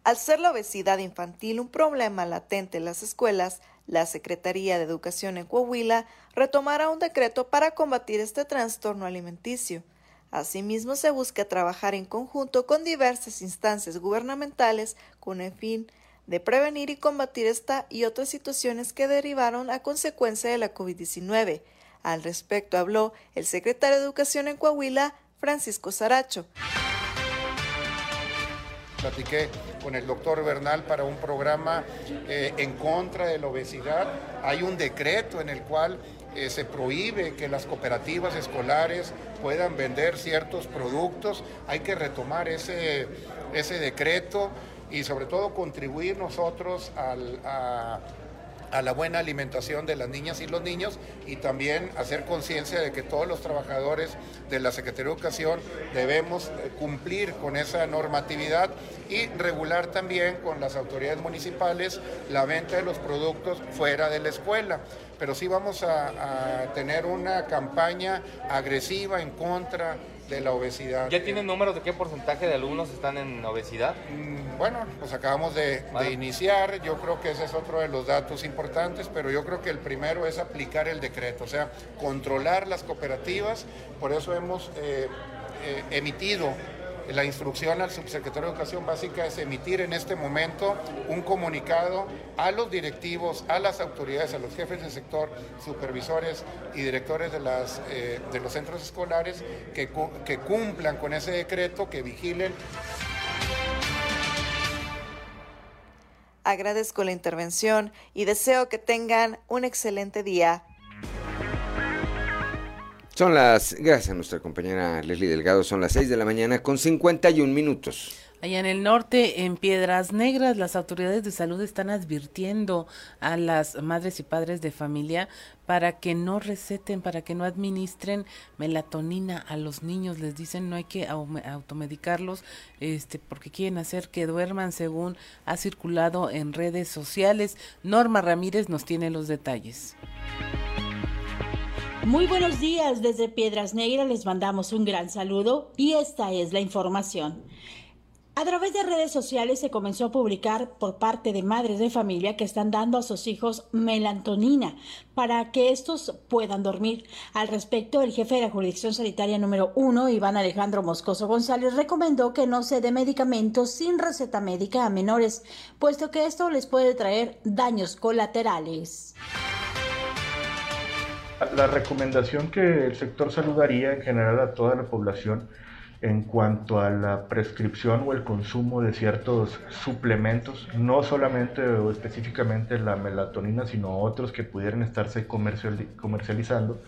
Al ser la obesidad infantil un problema latente en las escuelas, la Secretaría de Educación en Coahuila retomará un decreto para combatir este trastorno alimenticio. Asimismo, se busca trabajar en conjunto con diversas instancias gubernamentales con el fin de prevenir y combatir esta y otras situaciones que derivaron a consecuencia de la COVID-19. Al respecto habló el secretario de Educación en Coahuila, Francisco Saracho platiqué con el doctor Bernal para un programa eh, en contra de la obesidad. Hay un decreto en el cual eh, se prohíbe que las cooperativas escolares puedan vender ciertos productos. Hay que retomar ese, ese decreto y sobre todo contribuir nosotros a la buena alimentación de las niñas y los niños y también hacer conciencia de que todos los trabajadores de la Secretaría de Educación debemos eh, cumplir con esa normatividad y regular también con las autoridades municipales la venta de los productos fuera de la escuela. Pero sí vamos a tener una campaña agresiva en contra de la obesidad. ¿Ya tienen números de qué porcentaje de alumnos están en obesidad? Mm, bueno, pues acabamos de, de, iniciar, yo creo que ese es otro de los datos importantes, pero yo creo que el primero es aplicar el decreto, o sea, controlar las cooperativas, por eso hemos eh, eh, emitido la instrucción al subsecretario de Educación Básica es emitir en este momento un comunicado a los directivos, a las autoridades, a los jefes del sector, supervisores y directores de, eh, de los centros escolares que cumplan con ese decreto, que vigilen. Agradezco la intervención y deseo que tengan un excelente día. Son las, gracias a nuestra compañera Leslie Delgado, son las 6 de la mañana con 51 minutos. Allá en el norte, en Piedras Negras, las autoridades de salud están advirtiendo a las madres y padres de familia para que no receten, para que no administren melatonina a los niños. Les dicen no hay que automedicarlos este, porque quieren hacer que duerman según ha circulado en redes sociales. Norma Ramírez nos tiene los detalles. Muy buenos días desde Piedras Negras, les mandamos un gran saludo y esta es la información. A través de redes sociales se comenzó a publicar por parte de madres de familia que están dando a sus hijos melatonina para que estos puedan dormir. Al respecto, el jefe de la jurisdicción sanitaria número uno, Iván Alejandro Moscoso González, recomendó que no se dé medicamentos sin receta médica a menores, puesto que esto les puede traer daños colaterales. La recomendación que el sector salud daría en general a toda la población en cuanto a la prescripción o el consumo de ciertos suplementos, no solamente o específicamente la melatonina, sino otros que pudieran estarse comercializando,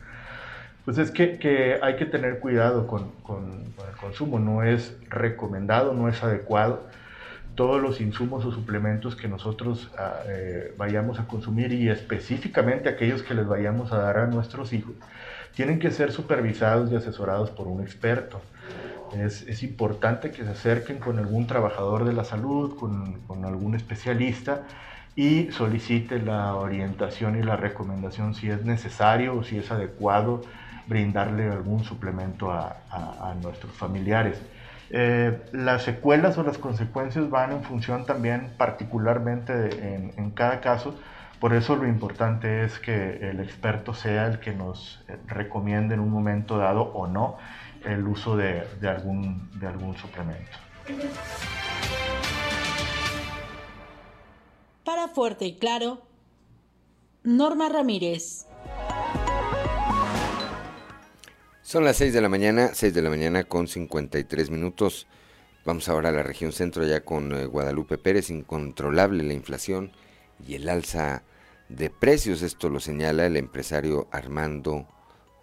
pues es que, que hay que tener cuidado con, con, el consumo, no es recomendado, no es adecuado todos los insumos o suplementos que nosotros ah, eh, vayamos a consumir y específicamente aquellos que les vayamos a dar a nuestros hijos, tienen que ser supervisados y asesorados por un experto. Es, importante que se acerquen con algún trabajador de la salud, con, algún especialista y solicite la orientación y la recomendación si es necesario o si es adecuado brindarle algún suplemento a nuestros familiares. Eh, las secuelas o las consecuencias van en función también particularmente en, cada caso. Por eso lo importante es que el experto sea el que nos eh, recomiende en un momento dado o no el uso de algún suplemento. Para Fuerte y Claro, Norma Ramírez. Son las 6 de la mañana, 6 de la mañana con 53 minutos. Vamos ahora a la región centro ya con eh, Guadalupe Pérez, incontrolable la inflación y el alza de precios. Esto lo señala el empresario Armando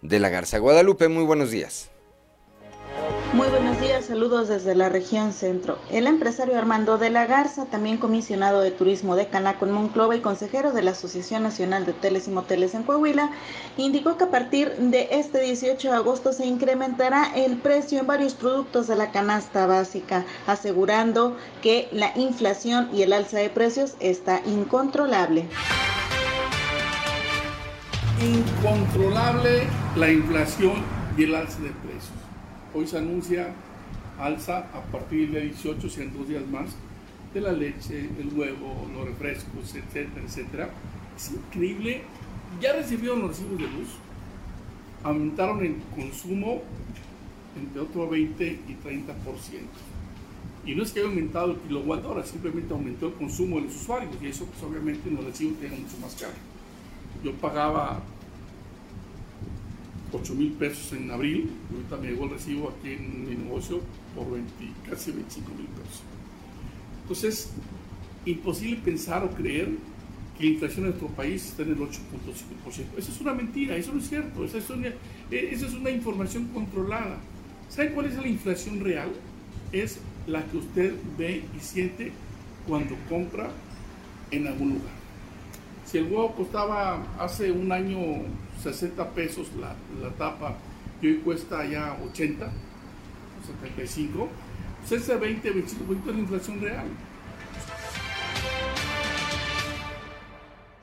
de la Garza. Guadalupe, muy buenos días. Muy buenos días, saludos desde la región centro. El empresario Armando de la Garza, también comisionado de turismo de Canaco en Monclova y consejero de la Asociación Nacional de Hoteles y Moteles en Coahuila, indicó que a partir de este 18 de agosto se incrementará el precio en varios productos de la canasta básica, asegurando que la inflación y el alza de precios está incontrolable. Incontrolable la inflación y el alza de precios Hoy se anuncia alza a partir del 18, sean dos días más, de la leche, el huevo, los refrescos, etcétera, etcétera. Es increíble. Ya recibieron los recibos de luz, aumentaron el consumo entre otro 20 y 30%. Y no es que haya aumentado el kilowatt hora, simplemente aumentó el consumo de los usuarios y eso pues obviamente en los recibos tiene mucho más caro. Yo pagaba 8 mil pesos en abril, ahorita me llegó el recibo aquí en mi negocio por 20, casi 25 mil pesos. Entonces, imposible pensar o creer que la inflación en nuestro país está en el 8.5%. Eso es una mentira, eso no es cierto, esa es una, eh, esa es una información controlada. ¿Sabe cuál es la inflación real? Es la que usted ve y siente cuando compra en algún lugar. Si el huevo costaba hace un año 60 pesos la, la tapa y hoy cuesta ya 80, 75, pues ese 20, 25% es la inflación real.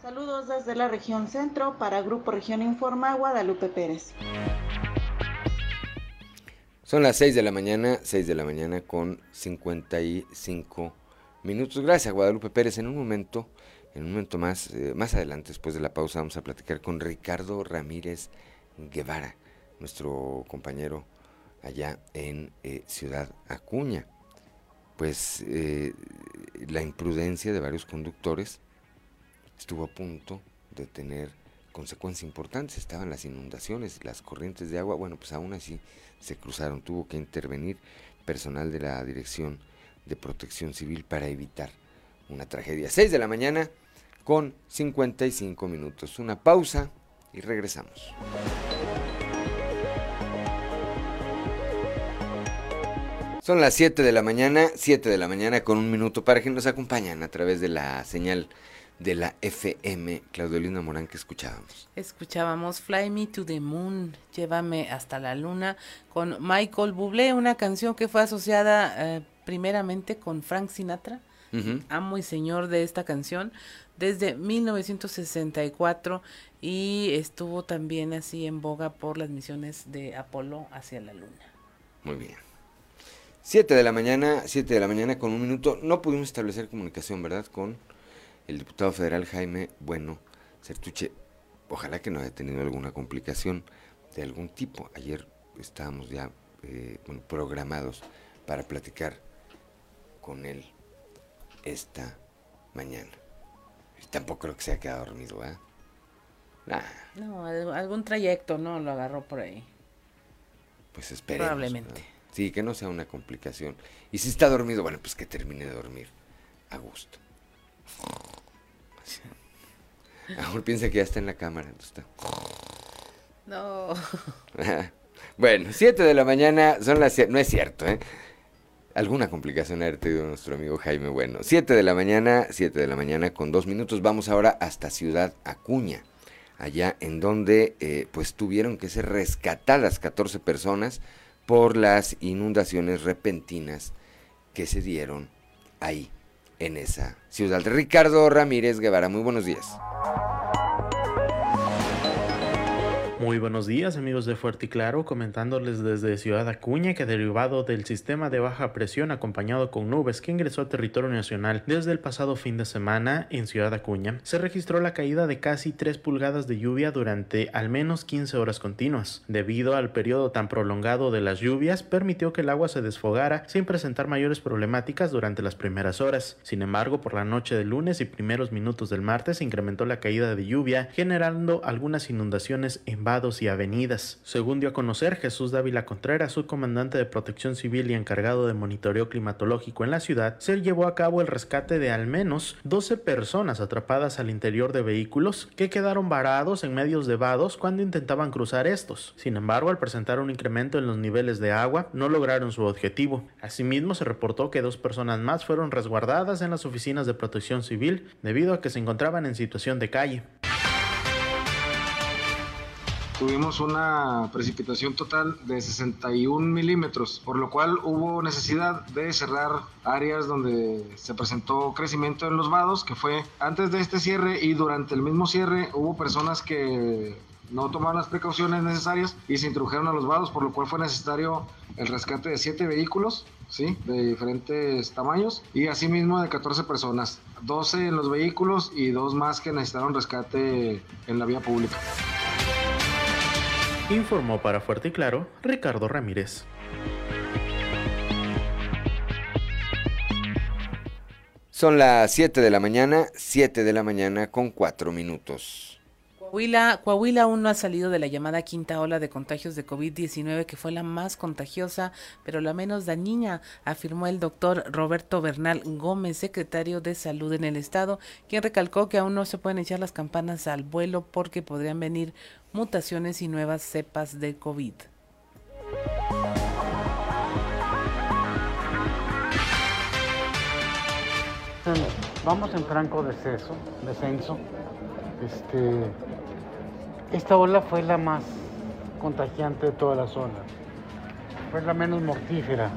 Saludos desde la región centro para Grupo Región Informa Guadalupe Pérez. Son las 6 de la mañana, 6 de la mañana con 55 minutos. Gracias, Guadalupe Pérez. En un momento, en un momento más, eh, más adelante, después de la pausa, vamos a platicar con Ricardo Ramírez Guevara, nuestro compañero allá en eh, Ciudad Acuña. Pues eh, la imprudencia de varios conductores estuvo a punto de tener consecuencias importantes. Estaban las inundaciones, las corrientes de agua. Bueno, pues aún así se cruzaron. Tuvo que intervenir personal de la Dirección de Protección Civil para evitar una tragedia. 6 de la mañana con 55 minutos. Una pausa y regresamos. Son las 7 de la mañana, 7 de la mañana con un minuto para que nos acompañen a través de la señal de la FM. Claudelina Morán, que escuchábamos? Escuchábamos Fly Me to the Moon, Llévame hasta la luna, con Michael Bublé, una canción que fue asociada eh, primeramente con Frank Sinatra, amo y señor de esta canción, desde 1964 y estuvo también así en boga por las misiones de Apolo hacia la luna. Muy bien. 7 de la mañana, 7 de la mañana con un minuto. No pudimos establecer comunicación, ¿verdad? Con el diputado federal Jaime Bueno Certuche. Ojalá que no haya tenido alguna complicación de algún tipo. Ayer estábamos ya eh, programados para platicar con él esta mañana. Tampoco creo que se haya quedado dormido, ¿eh? No, algún trayecto, ¿no? Lo agarró por ahí. Pues esperemos. Probablemente. Sí, que no sea una complicación. Y si está dormido, bueno, pues que termine de dormir a gusto. <laughs> Ahora piensa que ya está en la cámara. Está. No. <laughs> bueno, 7 de la mañana, son las 7. No es cierto, ¿eh? Alguna complicación ha tenido nuestro amigo Jaime Bueno. 7 de la mañana, 7 de la mañana con dos minutos. Vamos ahora hasta Ciudad Acuña, allá en donde eh, pues tuvieron que ser rescatadas 14 personas por las inundaciones repentinas que se dieron ahí, en esa ciudad. Ricardo Ramírez Guevara, muy buenos días. Muy buenos días amigos de Fuerte y Claro, comentándoles desde Ciudad Acuña que derivado del sistema de baja presión acompañado con nubes que ingresó a territorio nacional desde el pasado fin de semana en Ciudad Acuña, se registró la caída de casi 3 pulgadas de lluvia durante al menos 15 horas continuas. Debido al periodo tan prolongado de las lluvias, permitió que el agua se desfogara sin presentar mayores problemáticas durante las primeras horas. Sin embargo, por la noche del lunes y primeros minutos del martes se incrementó la caída de lluvia, generando algunas inundaciones en y avenidas. Según dio a conocer Jesús Dávila Contreras, subcomandante de Protección Civil y encargado de monitoreo climatológico en la ciudad, se llevó a cabo el rescate de al menos 12 personas atrapadas al interior de vehículos que quedaron varados en medios de vados cuando intentaban cruzar estos. Sin embargo, al presentar un incremento en los niveles de agua, no lograron su objetivo. Asimismo, se reportó que dos personas más fueron resguardadas en las oficinas de protección civil debido a que se encontraban en situación de calle. Tuvimos una precipitación total de 61 milímetros, por lo cual hubo necesidad de cerrar áreas donde se presentó crecimiento en los vados, que fue antes de este cierre y durante el mismo cierre hubo personas que no tomaron las precauciones necesarias y se introdujeron a los vados, por lo cual fue necesario el rescate de siete vehículos, ¿sí? De diferentes tamaños y asimismo de 14 personas, 12 en los vehículos y dos más que necesitaron rescate en la vía pública. Informó para Fuerte y Claro Ricardo Ramírez. Son las 7 de la mañana, 7 de la mañana con 4 minutos. Coahuila, aún no ha salido de la llamada quinta ola de contagios de COVID-19, que fue la más contagiosa, pero la menos dañina, afirmó el doctor Roberto Bernal Gómez, secretario de Salud en el Estado, quien recalcó que aún no se pueden echar las campanas al vuelo porque podrían venir mutaciones y nuevas cepas de COVID. Vamos en franco descenso Este, esta ola fue la más contagiante de todas las olas. Fue la menos mortífera.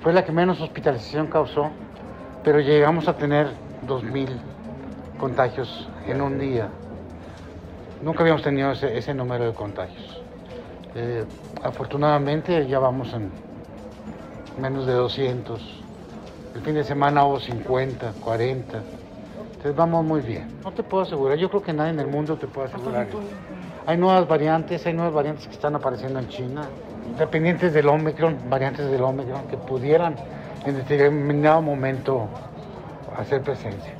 Fue la que menos hospitalización causó, pero llegamos a tener 2.000 contagios en un día. Nunca habíamos tenido ese, número de contagios. Eh, afortunadamente ya vamos en menos de 200. El fin de semana hubo 50, 40. Entonces vamos muy bien. No te puedo asegurar, yo creo que nadie en el mundo te puede asegurar. Hay nuevas variantes, hay nuevas variantes que están apareciendo en China, dependientes del Omicron, variantes del Omicron que pudieran en determinado momento hacer presencia.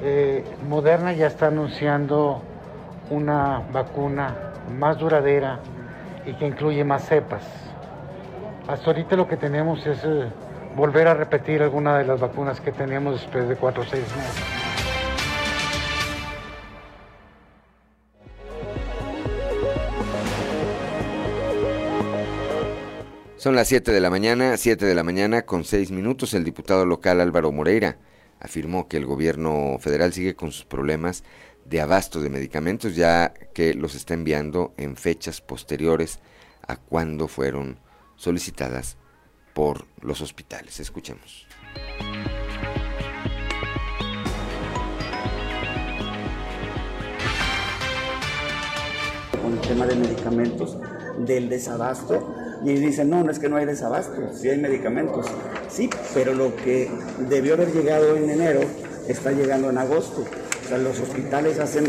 Eh, Moderna ya está anunciando una vacuna más duradera y que incluye más cepas. Hasta ahorita lo que tenemos es eh, volver a repetir alguna de las vacunas que teníamos después de cuatro o seis meses. Son las 7 de la mañana, 7 de la mañana con 6 minutos. El diputado local Álvaro Moreira afirmó que el gobierno federal sigue con sus problemas de abasto de medicamentos, ya que los está enviando en fechas posteriores a cuando fueron solicitadas por los hospitales. Escuchemos. Con el tema de medicamentos, del desabasto, y dicen, no, no es que no hay desabasto, sí hay medicamentos. Sí, pero lo que debió haber llegado en enero está llegando en agosto. O sea, los hospitales hacen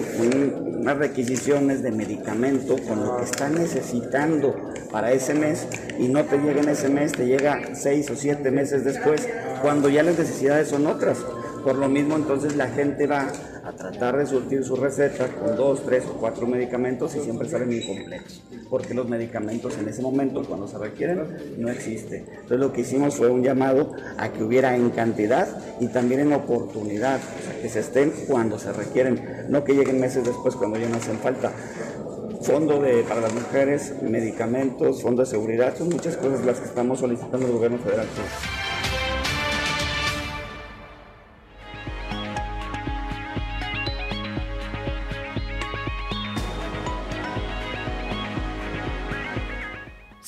unas requisiciones de medicamento con lo que están necesitando para ese mes y no te llega en ese mes, te llega seis o siete meses después, cuando ya las necesidades son otras. Por lo mismo, entonces la gente va a tratar de surtir su receta con dos, tres o cuatro medicamentos y siempre salen incompletos, porque los medicamentos en ese momento, cuando se requieren, no existen. Entonces lo que hicimos fue un llamado a que hubiera en cantidad y también en oportunidad, o sea, que se estén cuando se requieren, no que lleguen meses después cuando ya no hacen falta fondo de, para las mujeres, medicamentos, fondo de seguridad, son muchas cosas las que estamos solicitando al gobierno federal.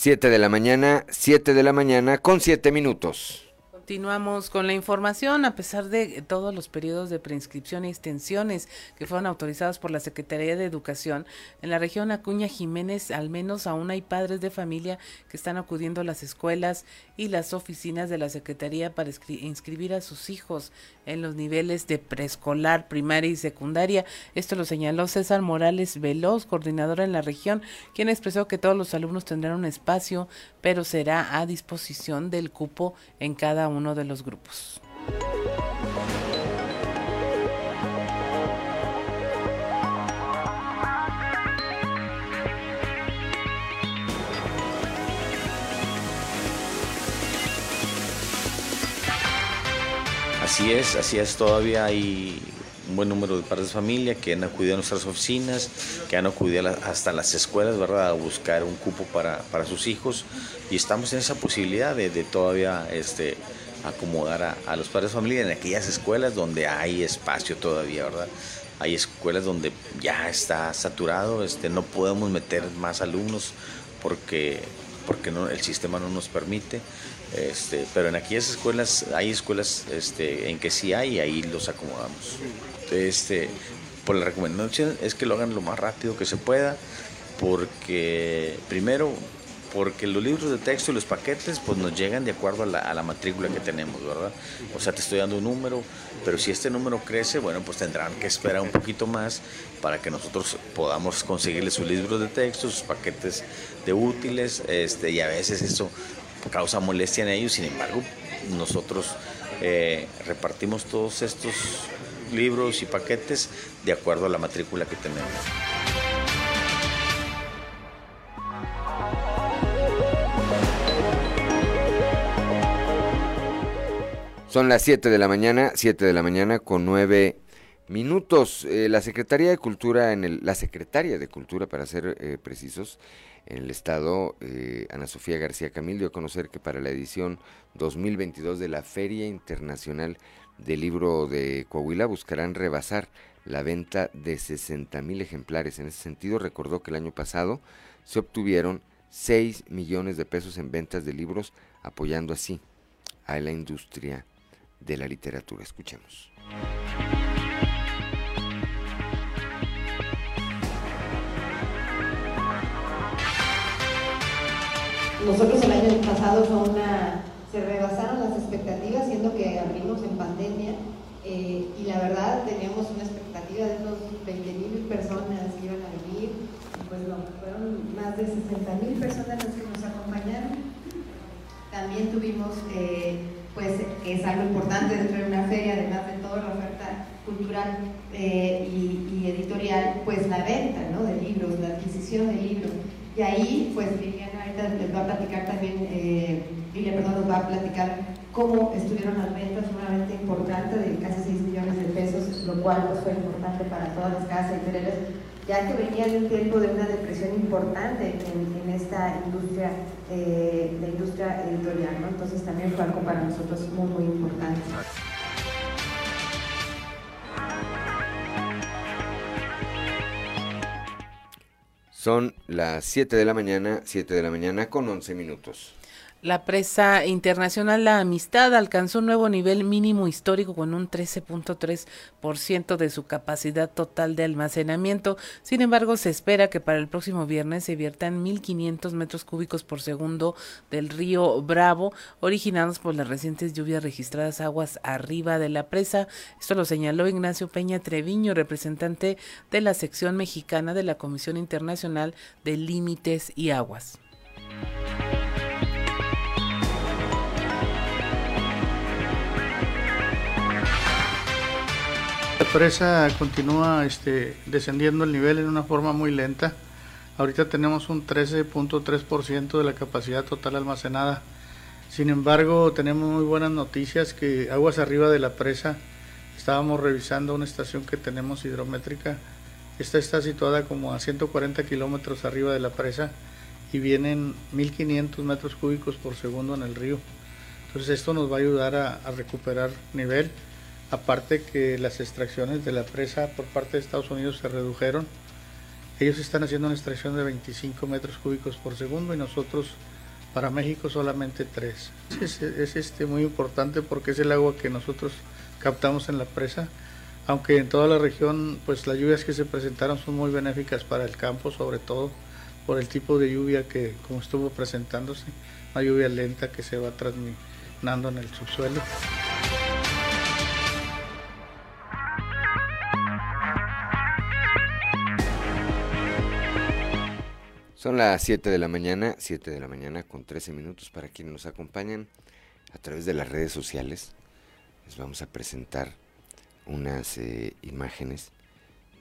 Siete de la mañana, siete de la mañana con siete minutos. Continuamos con la información. A pesar de todos los periodos de preinscripción e extensiones que fueron autorizados por la Secretaría de Educación, en la región Acuña Jiménez al menos aún hay padres de familia que están acudiendo a las escuelas y las oficinas de la Secretaría para inscribir a sus hijos en los niveles de preescolar, primaria y secundaria. Esto lo señaló César Morales Veloz, coordinador en la región, quien expresó que todos los alumnos tendrán un espacio, pero será a disposición del cupo en cada uno de los grupos. Así es, así es, todavía hay un buen número de padres de familia que han acudido a nuestras oficinas, que han acudido hasta las escuelas, ¿verdad?, a buscar un cupo para, sus hijos y estamos en esa posibilidad de, todavía este, acomodar a, los padres de familia en aquellas escuelas donde hay espacio todavía, ¿verdad? Hay escuelas donde ya está saturado, este, no podemos meter más alumnos porque, porque el sistema no nos permite. Este, pero en aquellas escuelas hay escuelas este, en que sí hay y ahí los acomodamos. Este, por la recomendación es que lo hagan lo más rápido que se pueda, porque primero, porque los libros de texto y los paquetes pues nos llegan de acuerdo a la, matrícula que tenemos, ¿verdad? O sea, te estoy dando un número, pero si este número crece, bueno, pues tendrán que esperar un poquito más para que nosotros podamos conseguirles sus libros de texto, sus paquetes de útiles, este, y a veces eso causa molestia en ellos, sin embargo, nosotros eh, repartimos todos estos libros y paquetes de acuerdo a la matrícula que tenemos. Son las 7 de la mañana, 7 de la mañana con 9 minutos. Eh, la Secretaría de Cultura, en el, la Secretaria de Cultura, para ser eh, precisos, en el estado, eh, Ana Sofía García Camil dio a conocer que para la edición 2022 de la Feria Internacional del Libro de Coahuila buscarán rebasar la venta de 60 mil ejemplares. En ese sentido, recordó que el año pasado se obtuvieron 6 millones de pesos en ventas de libros, apoyando así a la industria de la literatura. Escuchemos. Nosotros el año pasado fue una, se rebasaron las expectativas, siendo que abrimos en pandemia eh, y la verdad teníamos una expectativa de unos 20 mil personas que iban a venir, y pues no, fueron más de 60 mil personas las que nos acompañaron. También tuvimos, eh, pues, es algo importante dentro de una feria, además de toda la oferta cultural eh, y, editorial, pues la venta ¿no? de libros, la adquisición de libros. Y ahí, pues Liliana ahorita les va a platicar también, eh, perdón, nos va a platicar cómo estuvieron las ventas, una venta importante de casi 6 millones de pesos, lo cual pues, fue importante para todas las casas editoriales, ya que venía de un tiempo de una depresión importante en, esta industria, eh, la industria editorial, ¿no? Entonces también fue algo para nosotros muy, muy importante. Son las 7 de la mañana, 7 de la mañana con 11 minutos. La presa internacional La Amistad alcanzó un nuevo nivel mínimo histórico con un 13.3% de su capacidad total de almacenamiento. Sin embargo, se espera que para el próximo viernes se viertan 1.500 metros cúbicos por segundo del río Bravo, originados por las recientes lluvias registradas aguas arriba de la presa. Esto lo señaló Ignacio Peña Treviño, representante de la sección mexicana de la Comisión Internacional de Límites y Aguas. Presa continúa este, descendiendo el nivel en una forma muy lenta. Ahorita tenemos un 13.3% de la capacidad total almacenada. Sin embargo, tenemos muy buenas noticias que aguas arriba de la presa, estábamos revisando una estación que tenemos hidrométrica. Esta está situada como a 140 kilómetros arriba de la presa y vienen 1500 metros cúbicos por segundo en el río. Entonces esto nos va a ayudar a, a recuperar nivel Aparte que las extracciones de la presa por parte de Estados Unidos se redujeron. Ellos están haciendo una extracción de 25 metros cúbicos por segundo y nosotros para México solamente 3. Es, este, muy importante porque es el agua que nosotros captamos en la presa. Aunque en toda la región pues las lluvias que se presentaron son muy benéficas para el campo, sobre todo por el tipo de lluvia que como estuvo presentándose, una lluvia lenta que se va transminando en el subsuelo. Son las 7 de la mañana, 7 de la mañana con 13 minutos para quienes nos acompañan a través de las redes sociales. Les vamos a presentar unas eh, imágenes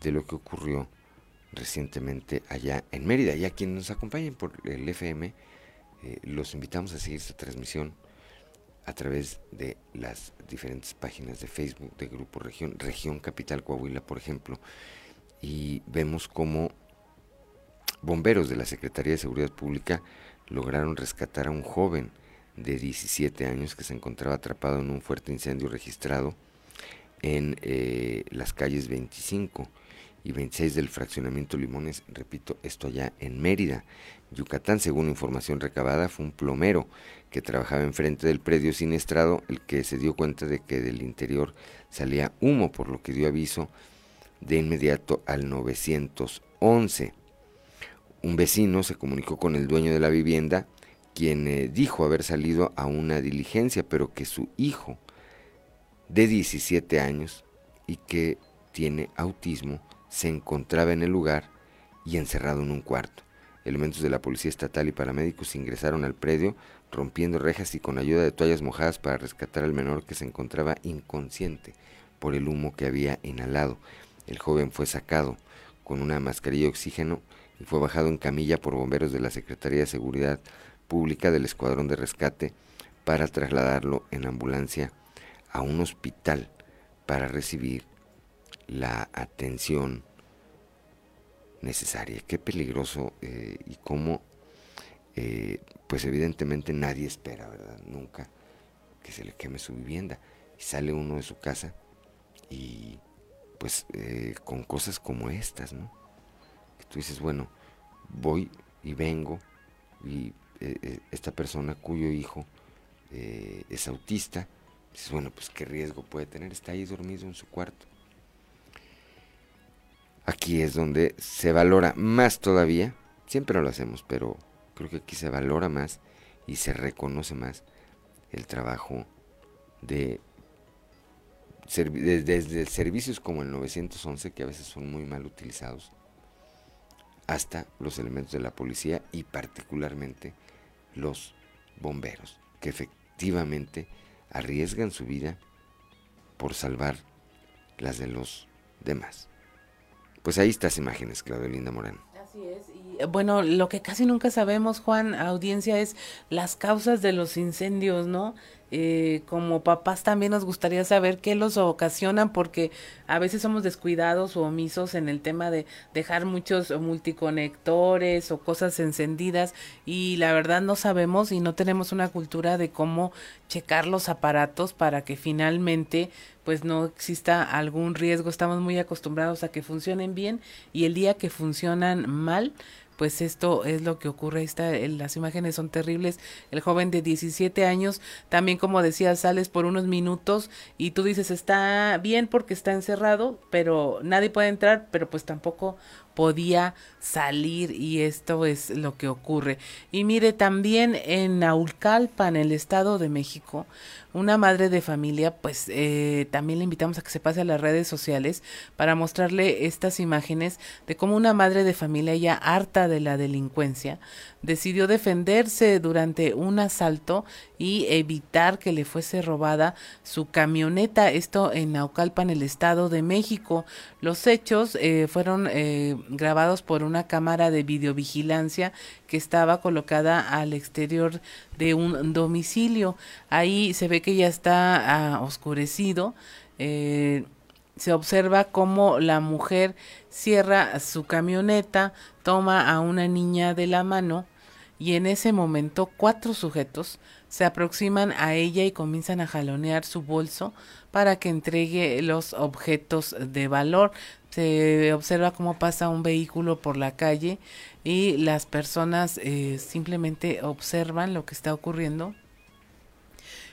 de lo que ocurrió recientemente allá en Mérida. Y a quienes nos acompañen por el FM, eh, los invitamos a seguir esta transmisión a través de las diferentes páginas de Facebook de Grupo Región, Región Capital Coahuila, por ejemplo. Y vemos cómo Bomberos de la Secretaría de Seguridad Pública lograron rescatar a un joven de 17 años que se encontraba atrapado en un fuerte incendio registrado en eh, las calles 25 y 26 del fraccionamiento Limones, repito, esto allá en Mérida, Yucatán, según información recabada, fue un plomero que trabajaba enfrente del predio siniestrado el que se dio cuenta de que del interior salía humo, por lo que dio aviso de inmediato al 911. Un vecino se comunicó con el dueño de la vivienda, quien eh, dijo haber salido a una diligencia, pero que su hijo de 17 años y que tiene autismo se encontraba en el lugar y encerrado en un cuarto. Elementos de la Policía Estatal y paramédicos ingresaron al predio, rompiendo rejas y con ayuda de toallas mojadas para rescatar al menor que se encontraba inconsciente por el humo que había inhalado. El joven fue sacado con una mascarilla de oxígeno y fue bajado en camilla por bomberos de la Secretaría de Seguridad Pública del Escuadrón de Rescate para trasladarlo en ambulancia a un hospital para recibir la atención necesaria. Qué peligroso eh, y cómo, eh, pues evidentemente nadie espera, ¿verdad? Nunca que se le queme su vivienda. Y sale uno de su casa y pues eh, con cosas como estas, ¿no? Tú dices, bueno, voy y vengo y eh, eh, esta persona cuyo hijo es autista, dices, bueno, pues qué riesgo puede tener, está ahí dormido en su cuarto. Aquí es donde se valora más todavía, siempre lo hacemos, pero creo que aquí se valora más y se reconoce más el trabajo de desde servicios como el 911, que a veces son muy mal utilizados, hasta los elementos de la policía y particularmente los bomberos, que efectivamente arriesgan su vida por salvar las de los demás. Pues ahí estas imágenes, Claudia Linda Morán. Así es. Y bueno, lo que casi nunca sabemos, Juan, audiencia, es las causas de los incendios, ¿no? Eh, como papás también nos gustaría saber qué los ocasionan porque a veces somos descuidados o omisos en el tema de dejar muchos multiconectores o cosas encendidas y la verdad no sabemos y no tenemos una cultura de cómo checar los aparatos para que finalmente pues no exista algún riesgo. Estamos muy acostumbrados a que funcionen bien y el día que funcionan mal pues esto es lo que ocurre. Esta, las imágenes son terribles. El joven de 17 años, también como decía, sales por unos minutos y tú dices está bien porque está encerrado, pero nadie puede entrar, pero pues tampoco podía salir y esto es lo que ocurre. Y mire, también en Naulcalpa, en el Estado de México, una madre de familia, pues eh, también le invitamos a que se pase a las redes sociales para mostrarle estas imágenes de cómo una madre de familia ya harta de la delincuencia decidió defenderse durante un asalto y evitar que le fuese robada su camioneta. Esto en Naucalpan, el Estado de México. Los hechos eh, fueron eh, grabados por una cámara de videovigilancia que estaba colocada al exterior de un domicilio. Ahí se ve que ya está ah, oscurecido. Eh, se observa cómo la mujer cierra su camioneta, toma a una niña de la mano y en ese momento cuatro sujetos se aproximan a ella y comienzan a jalonear su bolso para que entregue los objetos de valor. Se observa cómo pasa un vehículo por la calle y las personas eh, simplemente observan lo que está ocurriendo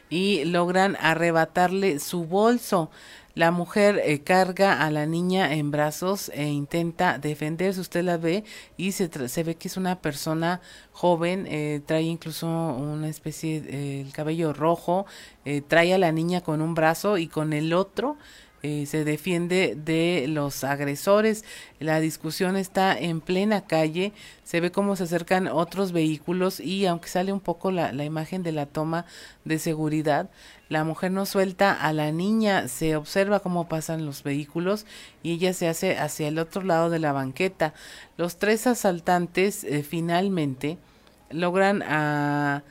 y logran arrebatarle su bolso. La mujer eh, carga a la niña en brazos e intenta defenderse. Usted la ve y se, se ve que es una persona joven, eh, trae incluso una especie, de el cabello rojo, eh, trae a la niña con un brazo y con el otro eh, se defiende de los agresores. La discusión está en plena calle, se ve cómo se acercan otros vehículos y aunque sale un poco la, la imagen de la toma de seguridad, la mujer no suelta a la niña, se observa cómo pasan los vehículos y ella se hace hacia el otro lado de la banqueta. Los tres asaltantes eh, finalmente logran a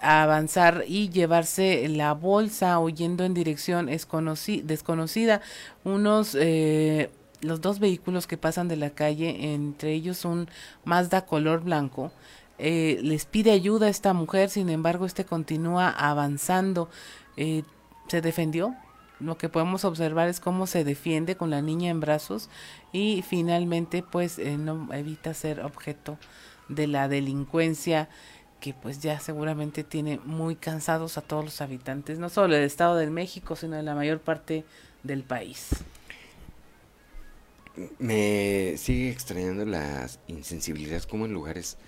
avanzar y llevarse la bolsa huyendo en dirección desconocida. Unos, eh, los dos vehículos que pasan de la calle, entre ellos un Mazda color blanco, eh, les pide ayuda a esta mujer, sin embargo, este continúa avanzando. Eh, se defendió. Lo que podemos observar es cómo se defiende con la niña en brazos y finalmente pues no evita ser objeto de la delincuencia que pues ya seguramente tiene muy cansados a todos los habitantes, no solo del Estado de México, sino de la mayor parte del país. Me sigue extrañando la insensibilidad como en lugares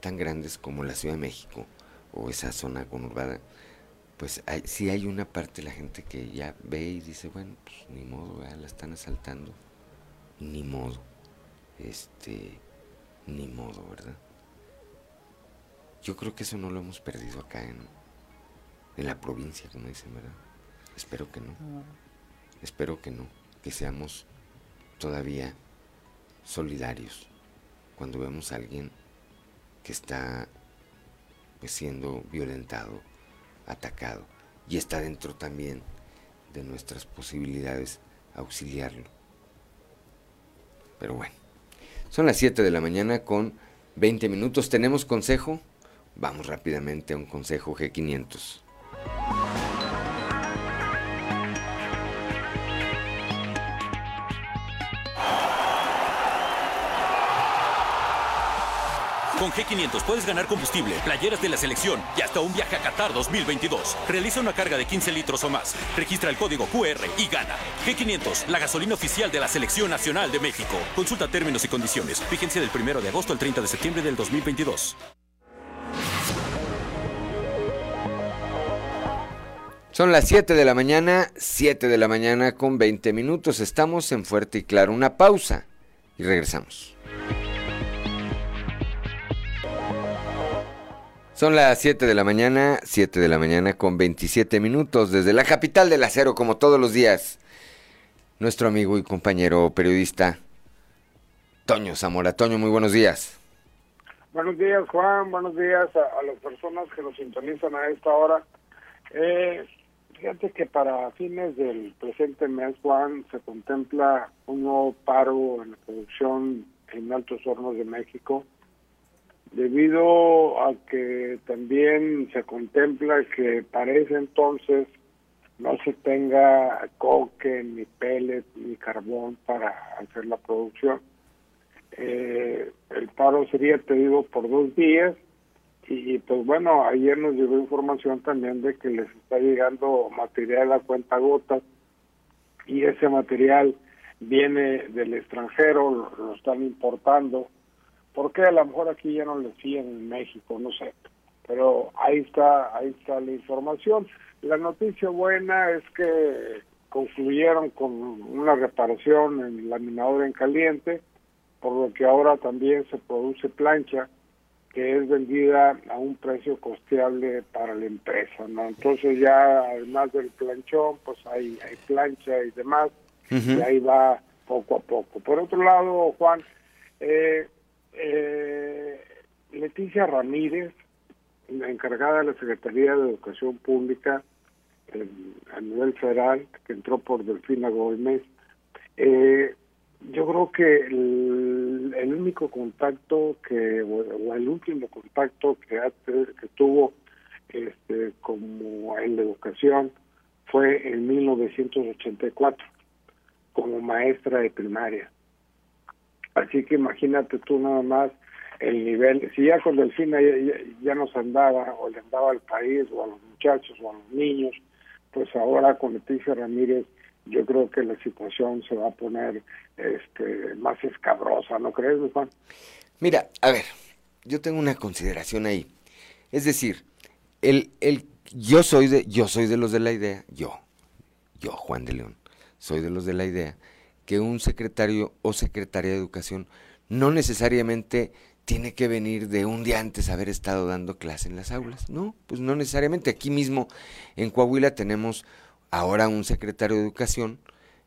tan grandes como la Ciudad de México o esa zona conurbada, pues hay, sí hay una parte de la gente que ya ve y dice, bueno, pues ni modo, la están asaltando, ni modo, este, ni modo, ¿verdad? Yo creo que eso no lo hemos perdido acá en, en la provincia, como dicen, ¿verdad? Espero que no. Espero que no. Que seamos todavía solidarios cuando vemos a alguien que está pues, siendo violentado, atacado, y está dentro también de nuestras posibilidades auxiliarlo. Pero bueno, son las 7 de la mañana con 20 minutos. ¿Tenemos consejo? vamos rápidamente a un consejo G500. Con G500 puedes ganar combustible, playeras de la selección y hasta un viaje a Qatar 2022. Realiza una carga de 15 litros o más, registra el código QR y gana. G500, la gasolina oficial de la Selección Nacional de México. Consulta términos y condiciones. Vigencia del 1 de agosto al 30 de septiembre del 2022. Son las 7 de la mañana, 7 de la mañana con 20 minutos. Estamos en Fuerte y Claro. Una pausa y regresamos. Son las 7 de la mañana, 7 de la mañana con 27 minutos desde la capital del acero, como todos los días. Nuestro amigo y compañero periodista Toño Zamora. Toño, muy buenos días. Buenos días, Juan. Buenos días a, las personas que nos sintonizan a esta hora. Eh, fíjate que para fines del presente mes, Juan, se contempla un nuevo paro en la producción en Altos Hornos de México debido a que también se contempla que para ese entonces no se tenga coque, ni pellet, ni carbón para hacer la producción. Eh, el paro sería, te digo, por dos días y, pues bueno, ayer nos llegó información también de que les está llegando material a cuenta gotas y ese material viene del extranjero, lo, están importando porque a lo mejor aquí ya no le siguen en México? No sé. Pero ahí está, ahí está la información. La noticia buena es que concluyeron con una reparación en laminadora en caliente, por lo que ahora también se produce plancha que es vendida a un precio costeable para la empresa, ¿no? Entonces ya además del planchón, pues hay, hay plancha y demás, y ahí va poco a poco. Por otro lado, Juan, eh, eh, Leticia Ramírez, la encargada de la Secretaría de Educación Pública a nivel federal, que entró por Delfina Gómez, eh, yo creo que el, único contacto que, o, el último contacto que, que tuvo este, como en la educación fue en 1984, como maestra de primaria. Así que imagínate tú nada más el nivel, si ya con Delfina ya, nos andaba o le andaba al país o a los muchachos o a los niños, pues ahora con Leticia Ramírez yo creo que la situación se va a poner este más escabrosa, ¿no crees, Juan? Mira, a ver, yo tengo una consideración ahí. Es decir, el, el, yo soy de, yo soy de los de la idea, yo, yo, Juan de León, soy de los de la idea que un secretario o secretaria de educación no necesariamente tiene que venir de un día antes haber estado dando clase en las aulas. No, pues no necesariamente. Aquí mismo en Coahuila tenemos ahora un secretario de educación,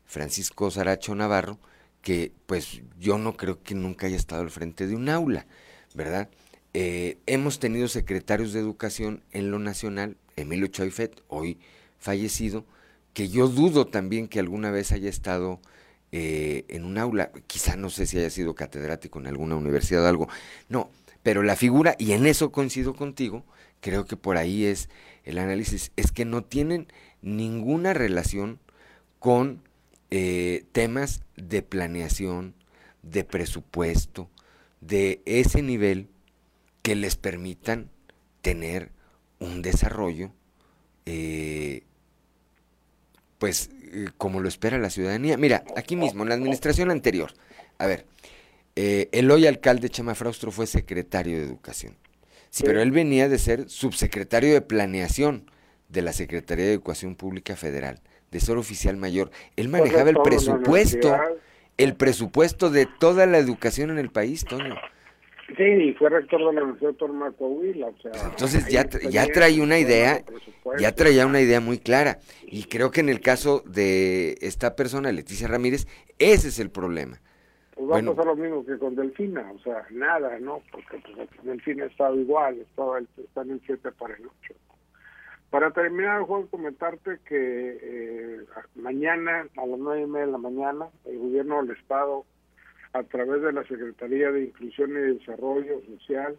Francisco Saracho Navarro, que pues yo no creo que nunca haya estado al frente de un aula, ¿verdad? Eh, hemos tenido secretarios de educación en lo nacional, Emilio Choifet, hoy fallecido, que yo dudo también que alguna vez haya estado eh, en un aula, quizá no sé si haya sido catedrático en alguna universidad o algo, no, pero la figura, y en eso coincido contigo, creo que por ahí es el análisis, es que no tienen ninguna relación con eh, temas de planeación, de presupuesto, de ese nivel que les permitan tener un desarrollo eh, pues eh, como lo espera la ciudadanía. Mira, aquí mismo, en la administración anterior, a ver, el hoy alcalde Chema Fraustro fue secretario de Educación. Sí, pero él venía de ser subsecretario de Planeación de la Secretaría de Educación Pública Federal, de ser oficial mayor. Él manejaba el presupuesto, el presupuesto de toda la educación en el país, Toño. Sí, fue rector de la Universidad Autónoma de Coahuila. O sea, Entonces ya, ya traía una idea, ya traía una idea muy clara. Y creo que en el caso de esta persona, Leticia Ramírez, ese es el problema. Pues va a pasar lo mismo que con Delfina, o sea, nada, ¿no? Porque pues, Delfina ha estado igual, estaba, está en el 7 para el 8. Para terminar, Juan, comentarte que eh, mañana, a las nueve y media de la mañana, el gobierno del Estado a través de la Secretaría de Inclusión y Desarrollo Social,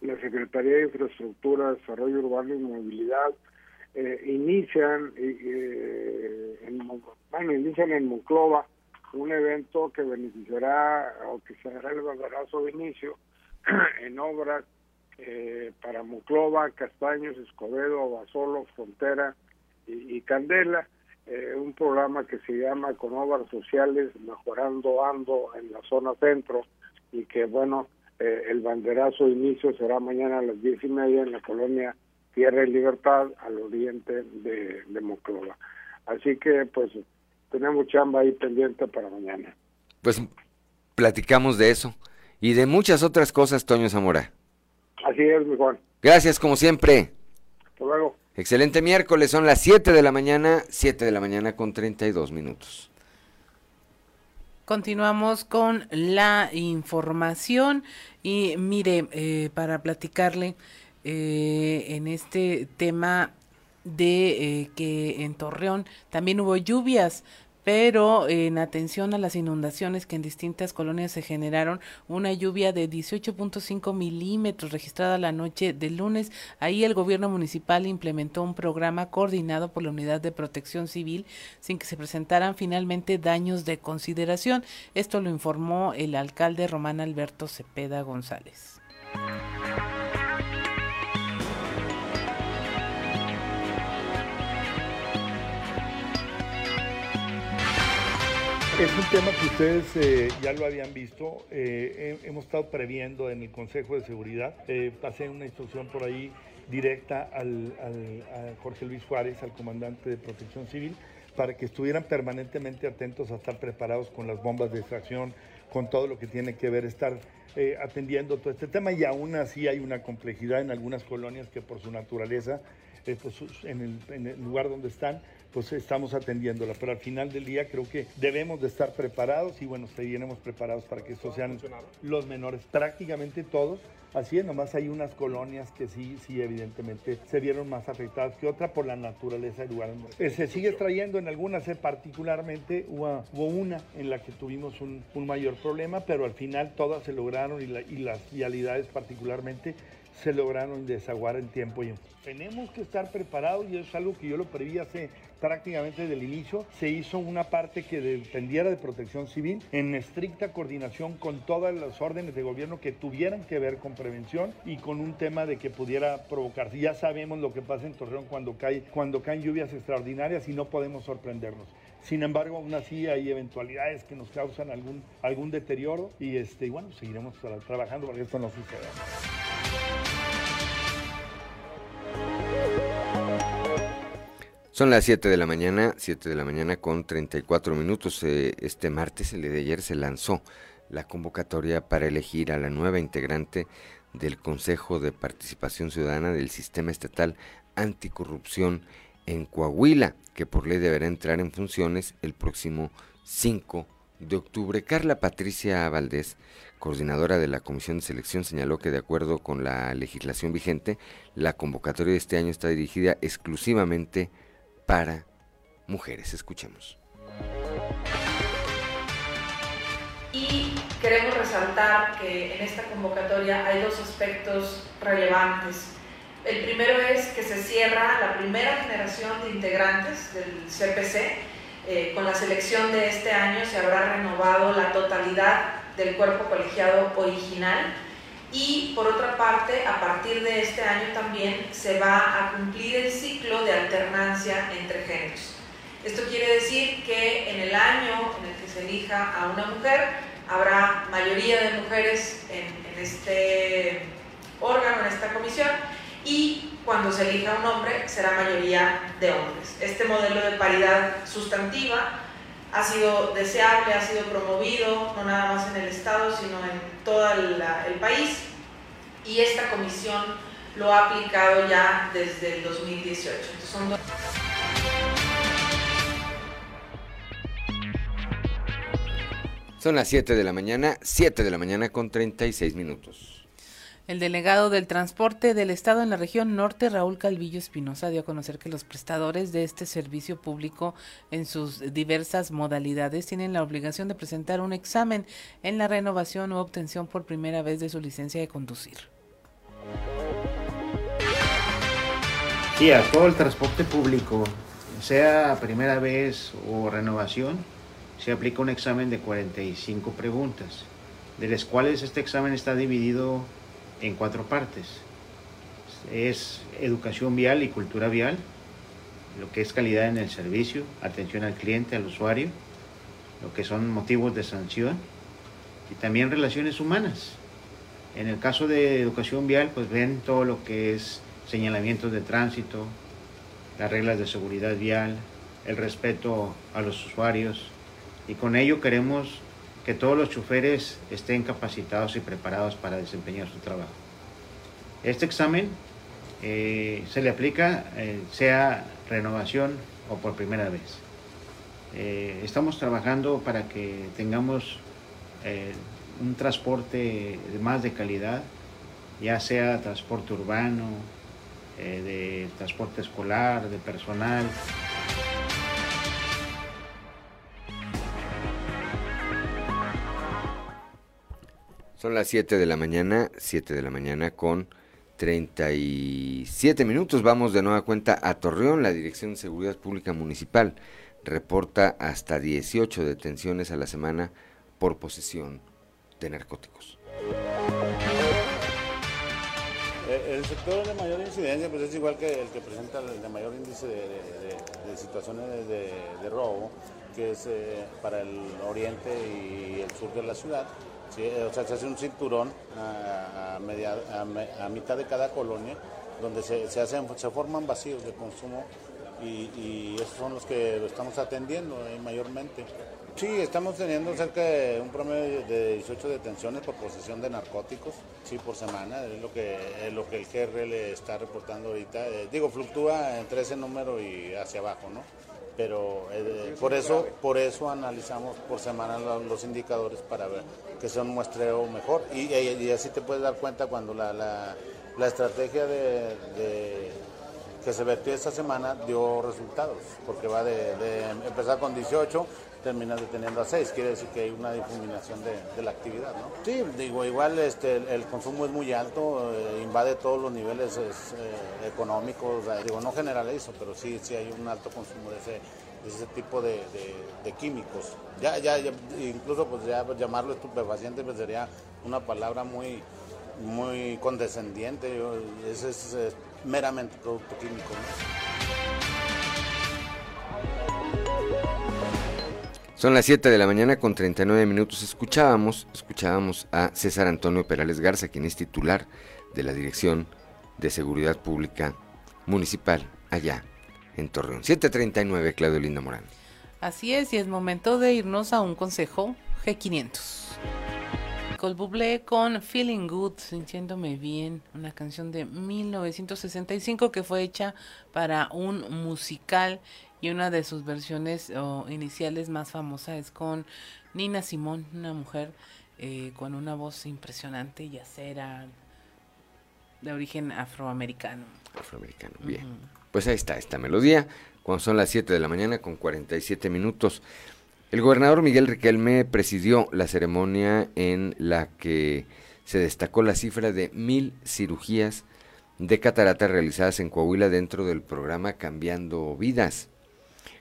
la Secretaría de Infraestructura, Desarrollo Urbano y Movilidad, eh, inician, eh, en, bueno, inician en Monclova un evento que beneficiará o que será el banderazo de inicio <clears throat> en obras eh, para Muclova, Castaños, Escobedo, Abasolo, Frontera y, Candela. Eh, un programa que se llama Con Obras Sociales Mejorando Ando en la zona centro y que bueno, eh, el banderazo de inicio será mañana a las diez y media en la colonia Tierra y Libertad al oriente de, de. Así que pues tenemos chamba ahí pendiente para mañana. Pues platicamos de eso y de muchas otras cosas, Toño Zamora. Así es, mi Juan. Gracias, como siempre. Hasta luego. Excelente miércoles, son las 7 de la mañana, 7 de la mañana con 32 minutos. Continuamos con la información y mire, eh, para platicarle eh, en este tema de eh, que en Torreón también hubo lluvias, pero en atención a las inundaciones que en distintas colonias se generaron, una lluvia de 18.5 milímetros registrada la noche del lunes. Ahí el gobierno municipal implementó un programa coordinado por la Unidad de Protección Civil sin que se presentaran finalmente daños de consideración. Esto lo informó el alcalde Román Alberto Cepeda González. Es un tema que ustedes eh, ya lo habían visto. Eh, hemos estado previendo en el Consejo de Seguridad. Eh, pasé una instrucción por ahí directa al, Jorge Luis Juárez, al comandante de Protección Civil, para que estuvieran permanentemente atentos a estar preparados con las bombas de extracción, con todo lo que tiene que ver, estar atendiendo todo este tema. Y aún así hay una complejidad en algunas colonias que por su naturaleza, pues, en el lugar donde están, pues estamos atendiéndola. Pero al final del día creo que debemos de estar preparados y bueno, seguiremos preparados para que estos sean los menores. Prácticamente todos. Así es, nomás hay unas colonias que sí, sí, evidentemente se vieron más afectadas que otras por la naturaleza del lugar. Eh, se sigue extrayendo en algunas, eh, particularmente hubo, una en la que tuvimos un, mayor problema, pero al final todas se lograron y, y las vialidades particularmente se lograron desaguar en tiempo y en tenemos que estar preparados y es algo que yo lo preví hace prácticamente desde el inicio. Se hizo una parte que dependiera de protección civil en estricta coordinación con todas las órdenes de gobierno que tuvieran que ver con prevención y con un tema de que pudiera provocarse. Ya sabemos lo que pasa en Torreón cuando, cae, cuando caen lluvias extraordinarias y no podemos sorprendernos. Sin embargo, aún así hay eventualidades que nos causan algún, algún deterioro y este, bueno, seguiremos trabajando para que esto no suceda. Son las 7 de la mañana, 7 de la mañana con 34 minutos. Eh, este martes, el día de ayer, se lanzó la convocatoria para elegir a la nueva integrante del Consejo de Participación Ciudadana del Sistema Estatal Anticorrupción en Coahuila, que por ley deberá entrar en funciones el próximo 5 de octubre. Carla Patricia Valdés, coordinadora de la Comisión de Selección, señaló que de acuerdo con la legislación vigente, la convocatoria de este año está dirigida exclusivamente para mujeres. Escuchemos. Y queremos resaltar que en esta convocatoria hay dos aspectos relevantes. El primero es que se cierra la primera generación de integrantes del CPC. Eh, con la selección de este año se habrá renovado la totalidad del cuerpo colegiado original y por otra parte, a partir de este año también se va a cumplir el ciclo de alternancia entre géneros. Esto quiere decir que en el año en el que se elija a una mujer, habrá mayoría de mujeres en, este órgano, en esta comisión, y cuando se elija un hombre, será mayoría de hombres. Este modelo de paridad sustantiva ha sido deseable, ha sido promovido, no nada más en el Estado, sino en todo el, país, y esta comisión lo ha aplicado ya desde el 2018. son las 7 de la mañana, 7 de la mañana con 36 minutos. El delegado del transporte del Estado en la región norte, Raúl Calvillo Espinosa, dio a conocer que los prestadores de este servicio público en sus diversas modalidades tienen la obligación de presentar un examen en la renovación u obtención por primera vez de su licencia de conducir. Sí, a todo el transporte público, sea primera vez o renovación, se aplica un examen de 45 preguntas de las cuales este examen está dividido en cuatro partes. Es educación vial y cultura vial, lo que es calidad en el servicio, atención al cliente, al usuario, lo que son motivos de sanción y también relaciones humanas. En el caso de educación vial, pues ven todo lo que es señalamientos de tránsito, las reglas de seguridad vial, el respeto a los usuarios y con ello queremos que todos los choferes estén capacitados y preparados para desempeñar su trabajo. Este examen eh, se le aplica eh, sea renovación o por primera vez. Eh, estamos trabajando para que tengamos un transporte más de calidad, ya sea transporte urbano, de transporte escolar, de personal. Son las 7 de la mañana, 7 de la mañana con 37 minutos. Vamos de nueva cuenta a Torreón. La Dirección de Seguridad Pública Municipal reporta hasta 18 detenciones a la semana por posesión de narcóticos. Eh, el sector de mayor incidencia pues es igual que el que presenta el mayor índice de, situaciones de, robo, que es eh, para el oriente y el sur de la ciudad. O sea, se hace un cinturón a, a, mitad de cada colonia donde se, se, hacen, se forman vacíos de consumo y, esos son los que estamos atendiendo eh, mayormente. Sí, estamos teniendo cerca de un promedio de 18 detenciones por posesión de narcóticos, sí, por semana, es lo que, lo que el GR le está reportando ahorita. Eh, digo, fluctúa entre ese número y hacia abajo, ¿no? Pero eh, por eso por eso analizamos por semana los, indicadores para ver que sea un muestreo mejor. Y, así te puedes dar cuenta cuando la, la, estrategia de, que se vertió esta semana dio resultados, porque va de, de empezar con 18 terminas deteniendo a seis, quiere decir que hay una difuminación de, la actividad, ¿no? Sí, digo, igual este, el, consumo es muy alto, eh, invade todos los niveles eh, económicos, digo, no generalizo, pero sí, sí hay un alto consumo de ese, ese tipo de, químicos. Ya, ya, incluso pues ya llamarlo estupefaciente pues, sería una palabra muy, muy condescendiente, ese es, meramente producto químico, Son las 7 de la mañana con 39 minutos. Escuchábamos, escuchábamos a César Antonio Perales Garza, quien es titular de la Dirección de Seguridad Pública Municipal allá en Torreón. 739, Claudio Linda Morán. Así es, y es momento de irnos a un consejo G500. Nicole Bublé con Feeling Good, sintiéndome bien, una canción de 1965 que fue hecha para un musical y una de sus versiones iniciales más famosa es con Nina Simón, una mujer eh, con una voz impresionante y acera de origen afroamericano. Afroamericano, bien. Pues ahí está esta melodía, cuando son las 7 de la mañana con 47 minutos. El gobernador Miguel Riquelme presidió la ceremonia en la que se destacó la cifra de mil cirugías de catarata realizadas en Coahuila dentro del programa Cambiando Vidas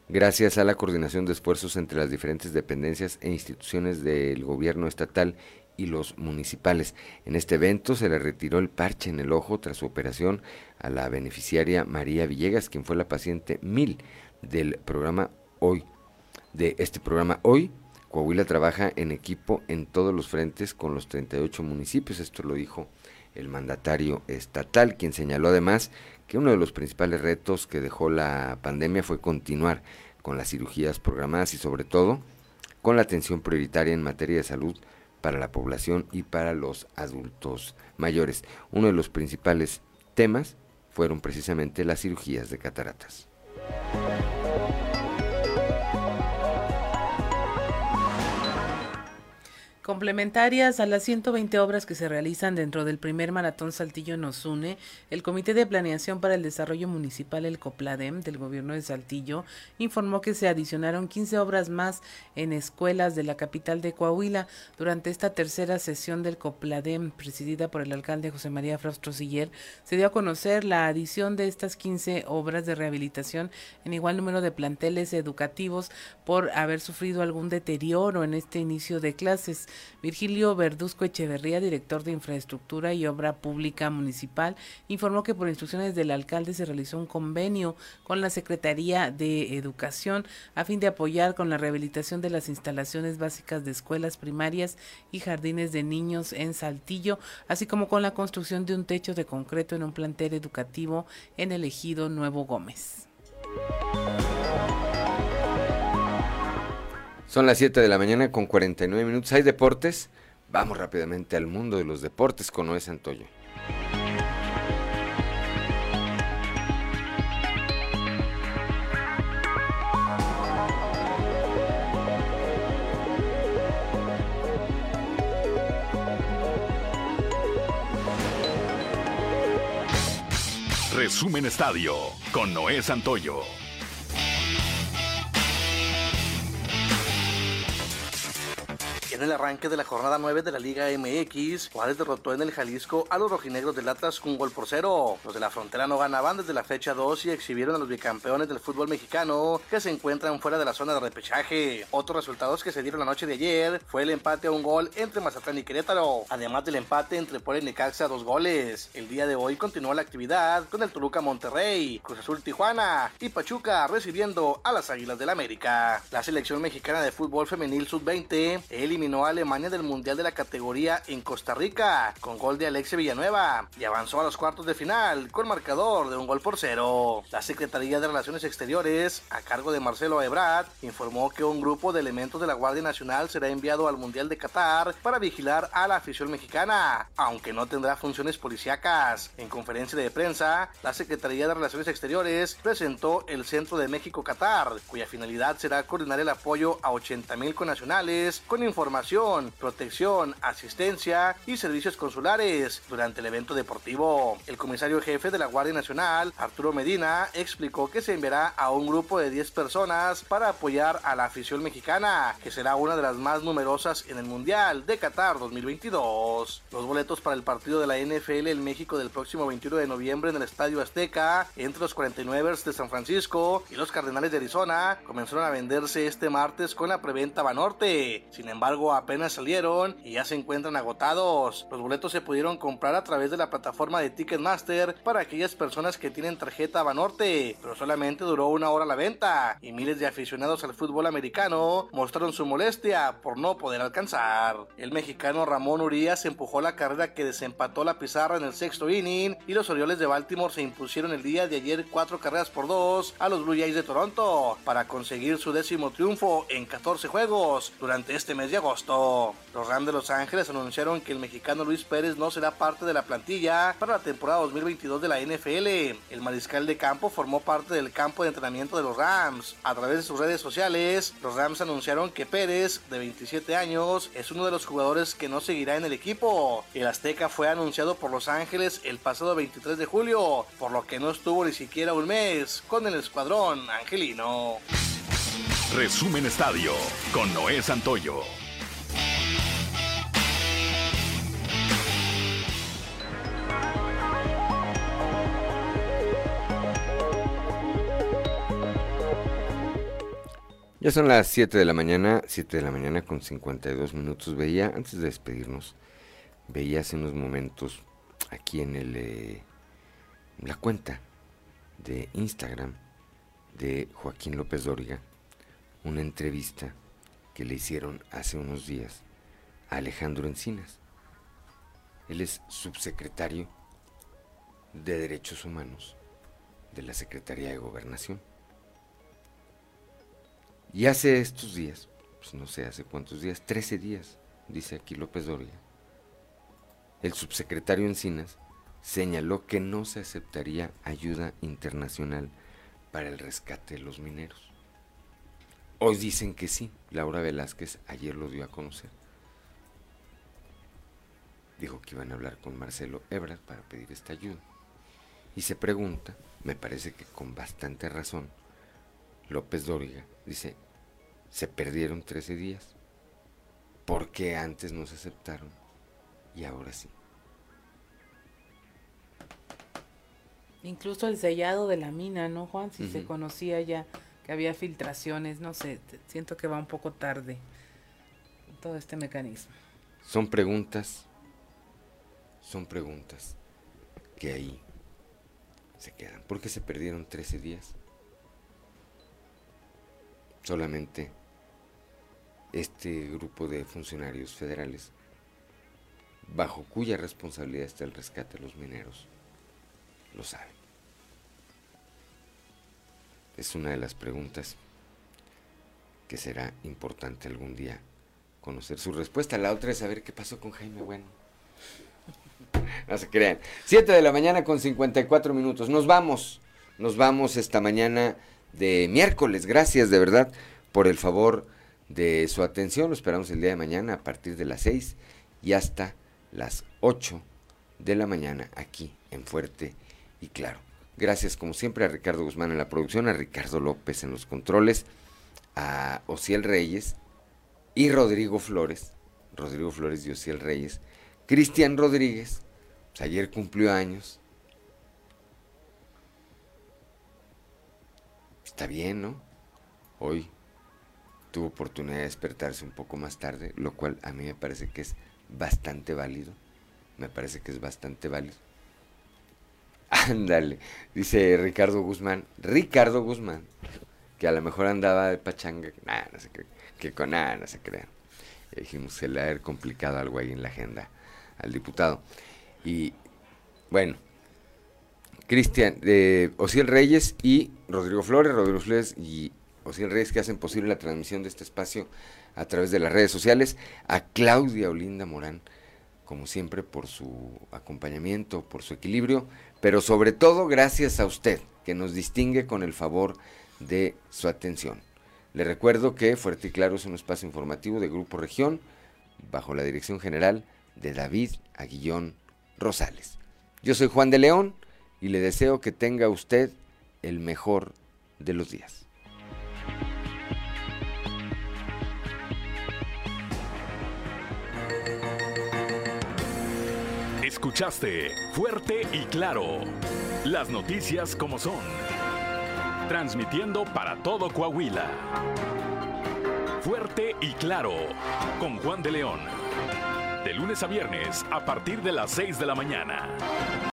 gracias a la coordinación de esfuerzos entre las diferentes dependencias e instituciones del gobierno estatal y los municipales. En este evento se le retiró el parche en el ojo tras su operación a la beneficiaria María Villegas, quien fue la paciente mil del programa Hoy. De este programa Hoy, Coahuila trabaja en equipo en todos los frentes con los 38 municipios. Esto lo dijo el mandatario estatal, quien señaló además que uno de los principales retos que dejó la pandemia fue continuar con las cirugías programadas y sobre todo con la atención prioritaria en materia de salud para la población y para los adultos mayores. Uno de los principales temas fueron precisamente las cirugías de cataratas. Complementarias a las 120 obras que se realizan dentro del primer maratón Saltillo nos une, el Comité de Planeación para el Desarrollo Municipal, el COPLADEM, del gobierno de Saltillo, informó que se adicionaron 15 obras más en escuelas de la capital de Coahuila durante esta tercera sesión del COPLADEM, presidida por el alcalde José María Fraustro Siller. Se dio a conocer la adición de estas 15 obras de rehabilitación en igual número de planteles educativos por haber sufrido algún deterioro en este inicio de clases. Virgilio Verduzco Echeverría, director de Infraestructura y Obra Pública Municipal, informó que por instrucciones del alcalde se realizó un convenio con la Secretaría de Educación a fin de apoyar con la rehabilitación de las instalaciones básicas de escuelas primarias y jardines de niños en Saltillo, así como con la construcción de un techo de concreto en un plantel educativo en el ejido Nuevo Gómez. Son las 7 de la mañana con 49 minutos. ¿Hay deportes? Vamos rápidamente al mundo de los deportes con Noé Santoyo. Resumen Estadio con Noé Santoyo. En el arranque de la jornada 9 de la Liga MX, Juárez derrotó en el Jalisco a los rojinegros del Atlas con un gol por cero. Los de la frontera no ganaban desde la fecha 2 y exhibieron a los bicampeones del fútbol mexicano que se encuentran fuera de la zona de repechaje. Otros resultados que se dieron la noche de ayer fue el empate a un gol entre Mazatlán y Querétaro, además del empate entre Puebla y Necaxa a dos goles. El día de hoy continuó la actividad con el Toluca Monterrey, Cruz Azul Tijuana y Pachuca recibiendo a las Águilas del América. La selección mexicana de fútbol femenil sub-20 eliminó a Alemania del Mundial de la categoría en Costa Rica con gol de Alexia Villanueva y avanzó a los cuartos de final con marcador de un gol por cero. La Secretaría de Relaciones Exteriores, a cargo de Marcelo Ebrard, informó que un grupo de elementos de la Guardia Nacional será enviado al Mundial de Qatar para vigilar a la afición mexicana, aunque no tendrá funciones policíacas. En conferencia de prensa, la Secretaría de Relaciones Exteriores presentó el Centro de México Qatar, cuya finalidad será coordinar el apoyo a 80 mil connacionales con información protección, asistencia y servicios consulares durante el evento deportivo. El comisario jefe de la Guardia Nacional, Arturo Medina, explicó que se enviará a un grupo de 10 personas para apoyar a la afición mexicana, que será una de las más numerosas en el Mundial de Qatar 2022. Los boletos para el partido de la NFL en México del próximo 21 de noviembre en el Estadio Azteca entre los 49ers de San Francisco y los Cardenales de Arizona comenzaron a venderse este martes con la preventa Banorte. Sin embargo, apenas salieron y ya se encuentran agotados. Los boletos se pudieron comprar a través de la plataforma de Ticketmaster para aquellas personas que tienen tarjeta Banorte, pero solamente duró una hora la venta y miles de aficionados al fútbol americano mostraron su molestia por no poder alcanzar. El mexicano Ramón Urias empujó la carrera que desempató la pizarra en el sexto inning y los Orioles de Baltimore se impusieron el día de ayer cuatro carreras por dos a los Blue Jays de Toronto para conseguir su décimo triunfo en 14 juegos durante este mes de agosto. Los Rams de Los Ángeles anunciaron que el mexicano Luis Pérez no será parte de la plantilla para la temporada 2022 de la NFL. El mariscal de campo formó parte del campo de entrenamiento de los Rams. A través de sus redes sociales, los Rams anunciaron que Pérez, de 27 años, es uno de los jugadores que no seguirá en el equipo. El Azteca fue anunciado por Los Ángeles el pasado 23 de julio, por lo que no estuvo ni siquiera un mes con el escuadrón angelino. Resumen Estadio con Noé Santoyo. Ya son las 7 de la mañana, 7 de la mañana con 52 minutos. Veía, antes de despedirnos, veía hace unos momentos aquí en el, eh, la cuenta de Instagram de Joaquín López Dóriga una entrevista que le hicieron hace unos días a Alejandro Encinas. Él es subsecretario de Derechos Humanos de la Secretaría de Gobernación. Y hace estos días, pues no sé hace cuántos días, 13 días, dice aquí López Doria, el subsecretario Encinas señaló que no se aceptaría ayuda internacional para el rescate de los mineros. Hoy dicen que sí, Laura Velázquez ayer lo dio a conocer. Dijo que iban a hablar con Marcelo Ebrard para pedir esta ayuda. Y se pregunta, me parece que con bastante razón, López Dóriga dice, se perdieron 13 días. ¿Por qué antes no se aceptaron y ahora sí? Incluso el sellado de la mina, ¿no, Juan? Si se conocía ya que había filtraciones, no sé, siento que va un poco tarde todo este mecanismo. Son preguntas, son preguntas que ahí se quedan. ¿Por qué se perdieron 13 días? Solamente este grupo de funcionarios federales, bajo cuya responsabilidad está el rescate de los mineros, lo saben. Es una de las preguntas que será importante algún día conocer su respuesta. La otra es saber qué pasó con Jaime Bueno. <laughs> No se crean. 7 de la mañana con 54 minutos. Nos vamos. Nos vamos esta mañana de miércoles. Gracias de verdad por el favor de su atención. Lo esperamos el día de mañana a partir de las 6 y hasta las 8 de la mañana aquí en Fuerte y Claro. Gracias como siempre a Ricardo Guzmán en la producción, a Ricardo López en los controles, a Ociel Reyes y Rodrigo Flores, Rodrigo Flores y Ociel Reyes, Cristian Rodríguez, pues ayer cumplió años. Está bien, ¿no? Hoy tuvo oportunidad de despertarse un poco más tarde, lo cual a mí me parece que es bastante válido. Me parece que es bastante válido. <laughs> Ándale, dice Ricardo Guzmán. Ricardo Guzmán, que a lo mejor andaba de pachanga. Que con nada, no se crean. dijimos, se le ha complicado algo ahí en la agenda al diputado. Y bueno, Cristian, eh, Ociel Reyes y Rodrigo Flores, Rodrigo Flores y Ociel Reyes que hacen posible la transmisión de este espacio a través de las redes sociales, a Claudia Olinda Morán, como siempre, por su acompañamiento, por su equilibrio, pero sobre todo gracias a usted, que nos distingue con el favor de su atención. Le recuerdo que Fuerte y Claro es un espacio informativo de Grupo Región, bajo la dirección general de David Aguillón Rosales. Yo soy Juan de León y le deseo que tenga usted el mejor de los días. Escuchaste fuerte y claro las noticias como son, transmitiendo para todo Coahuila. Fuerte y claro con Juan de León de lunes a viernes a partir de las 6 de la mañana.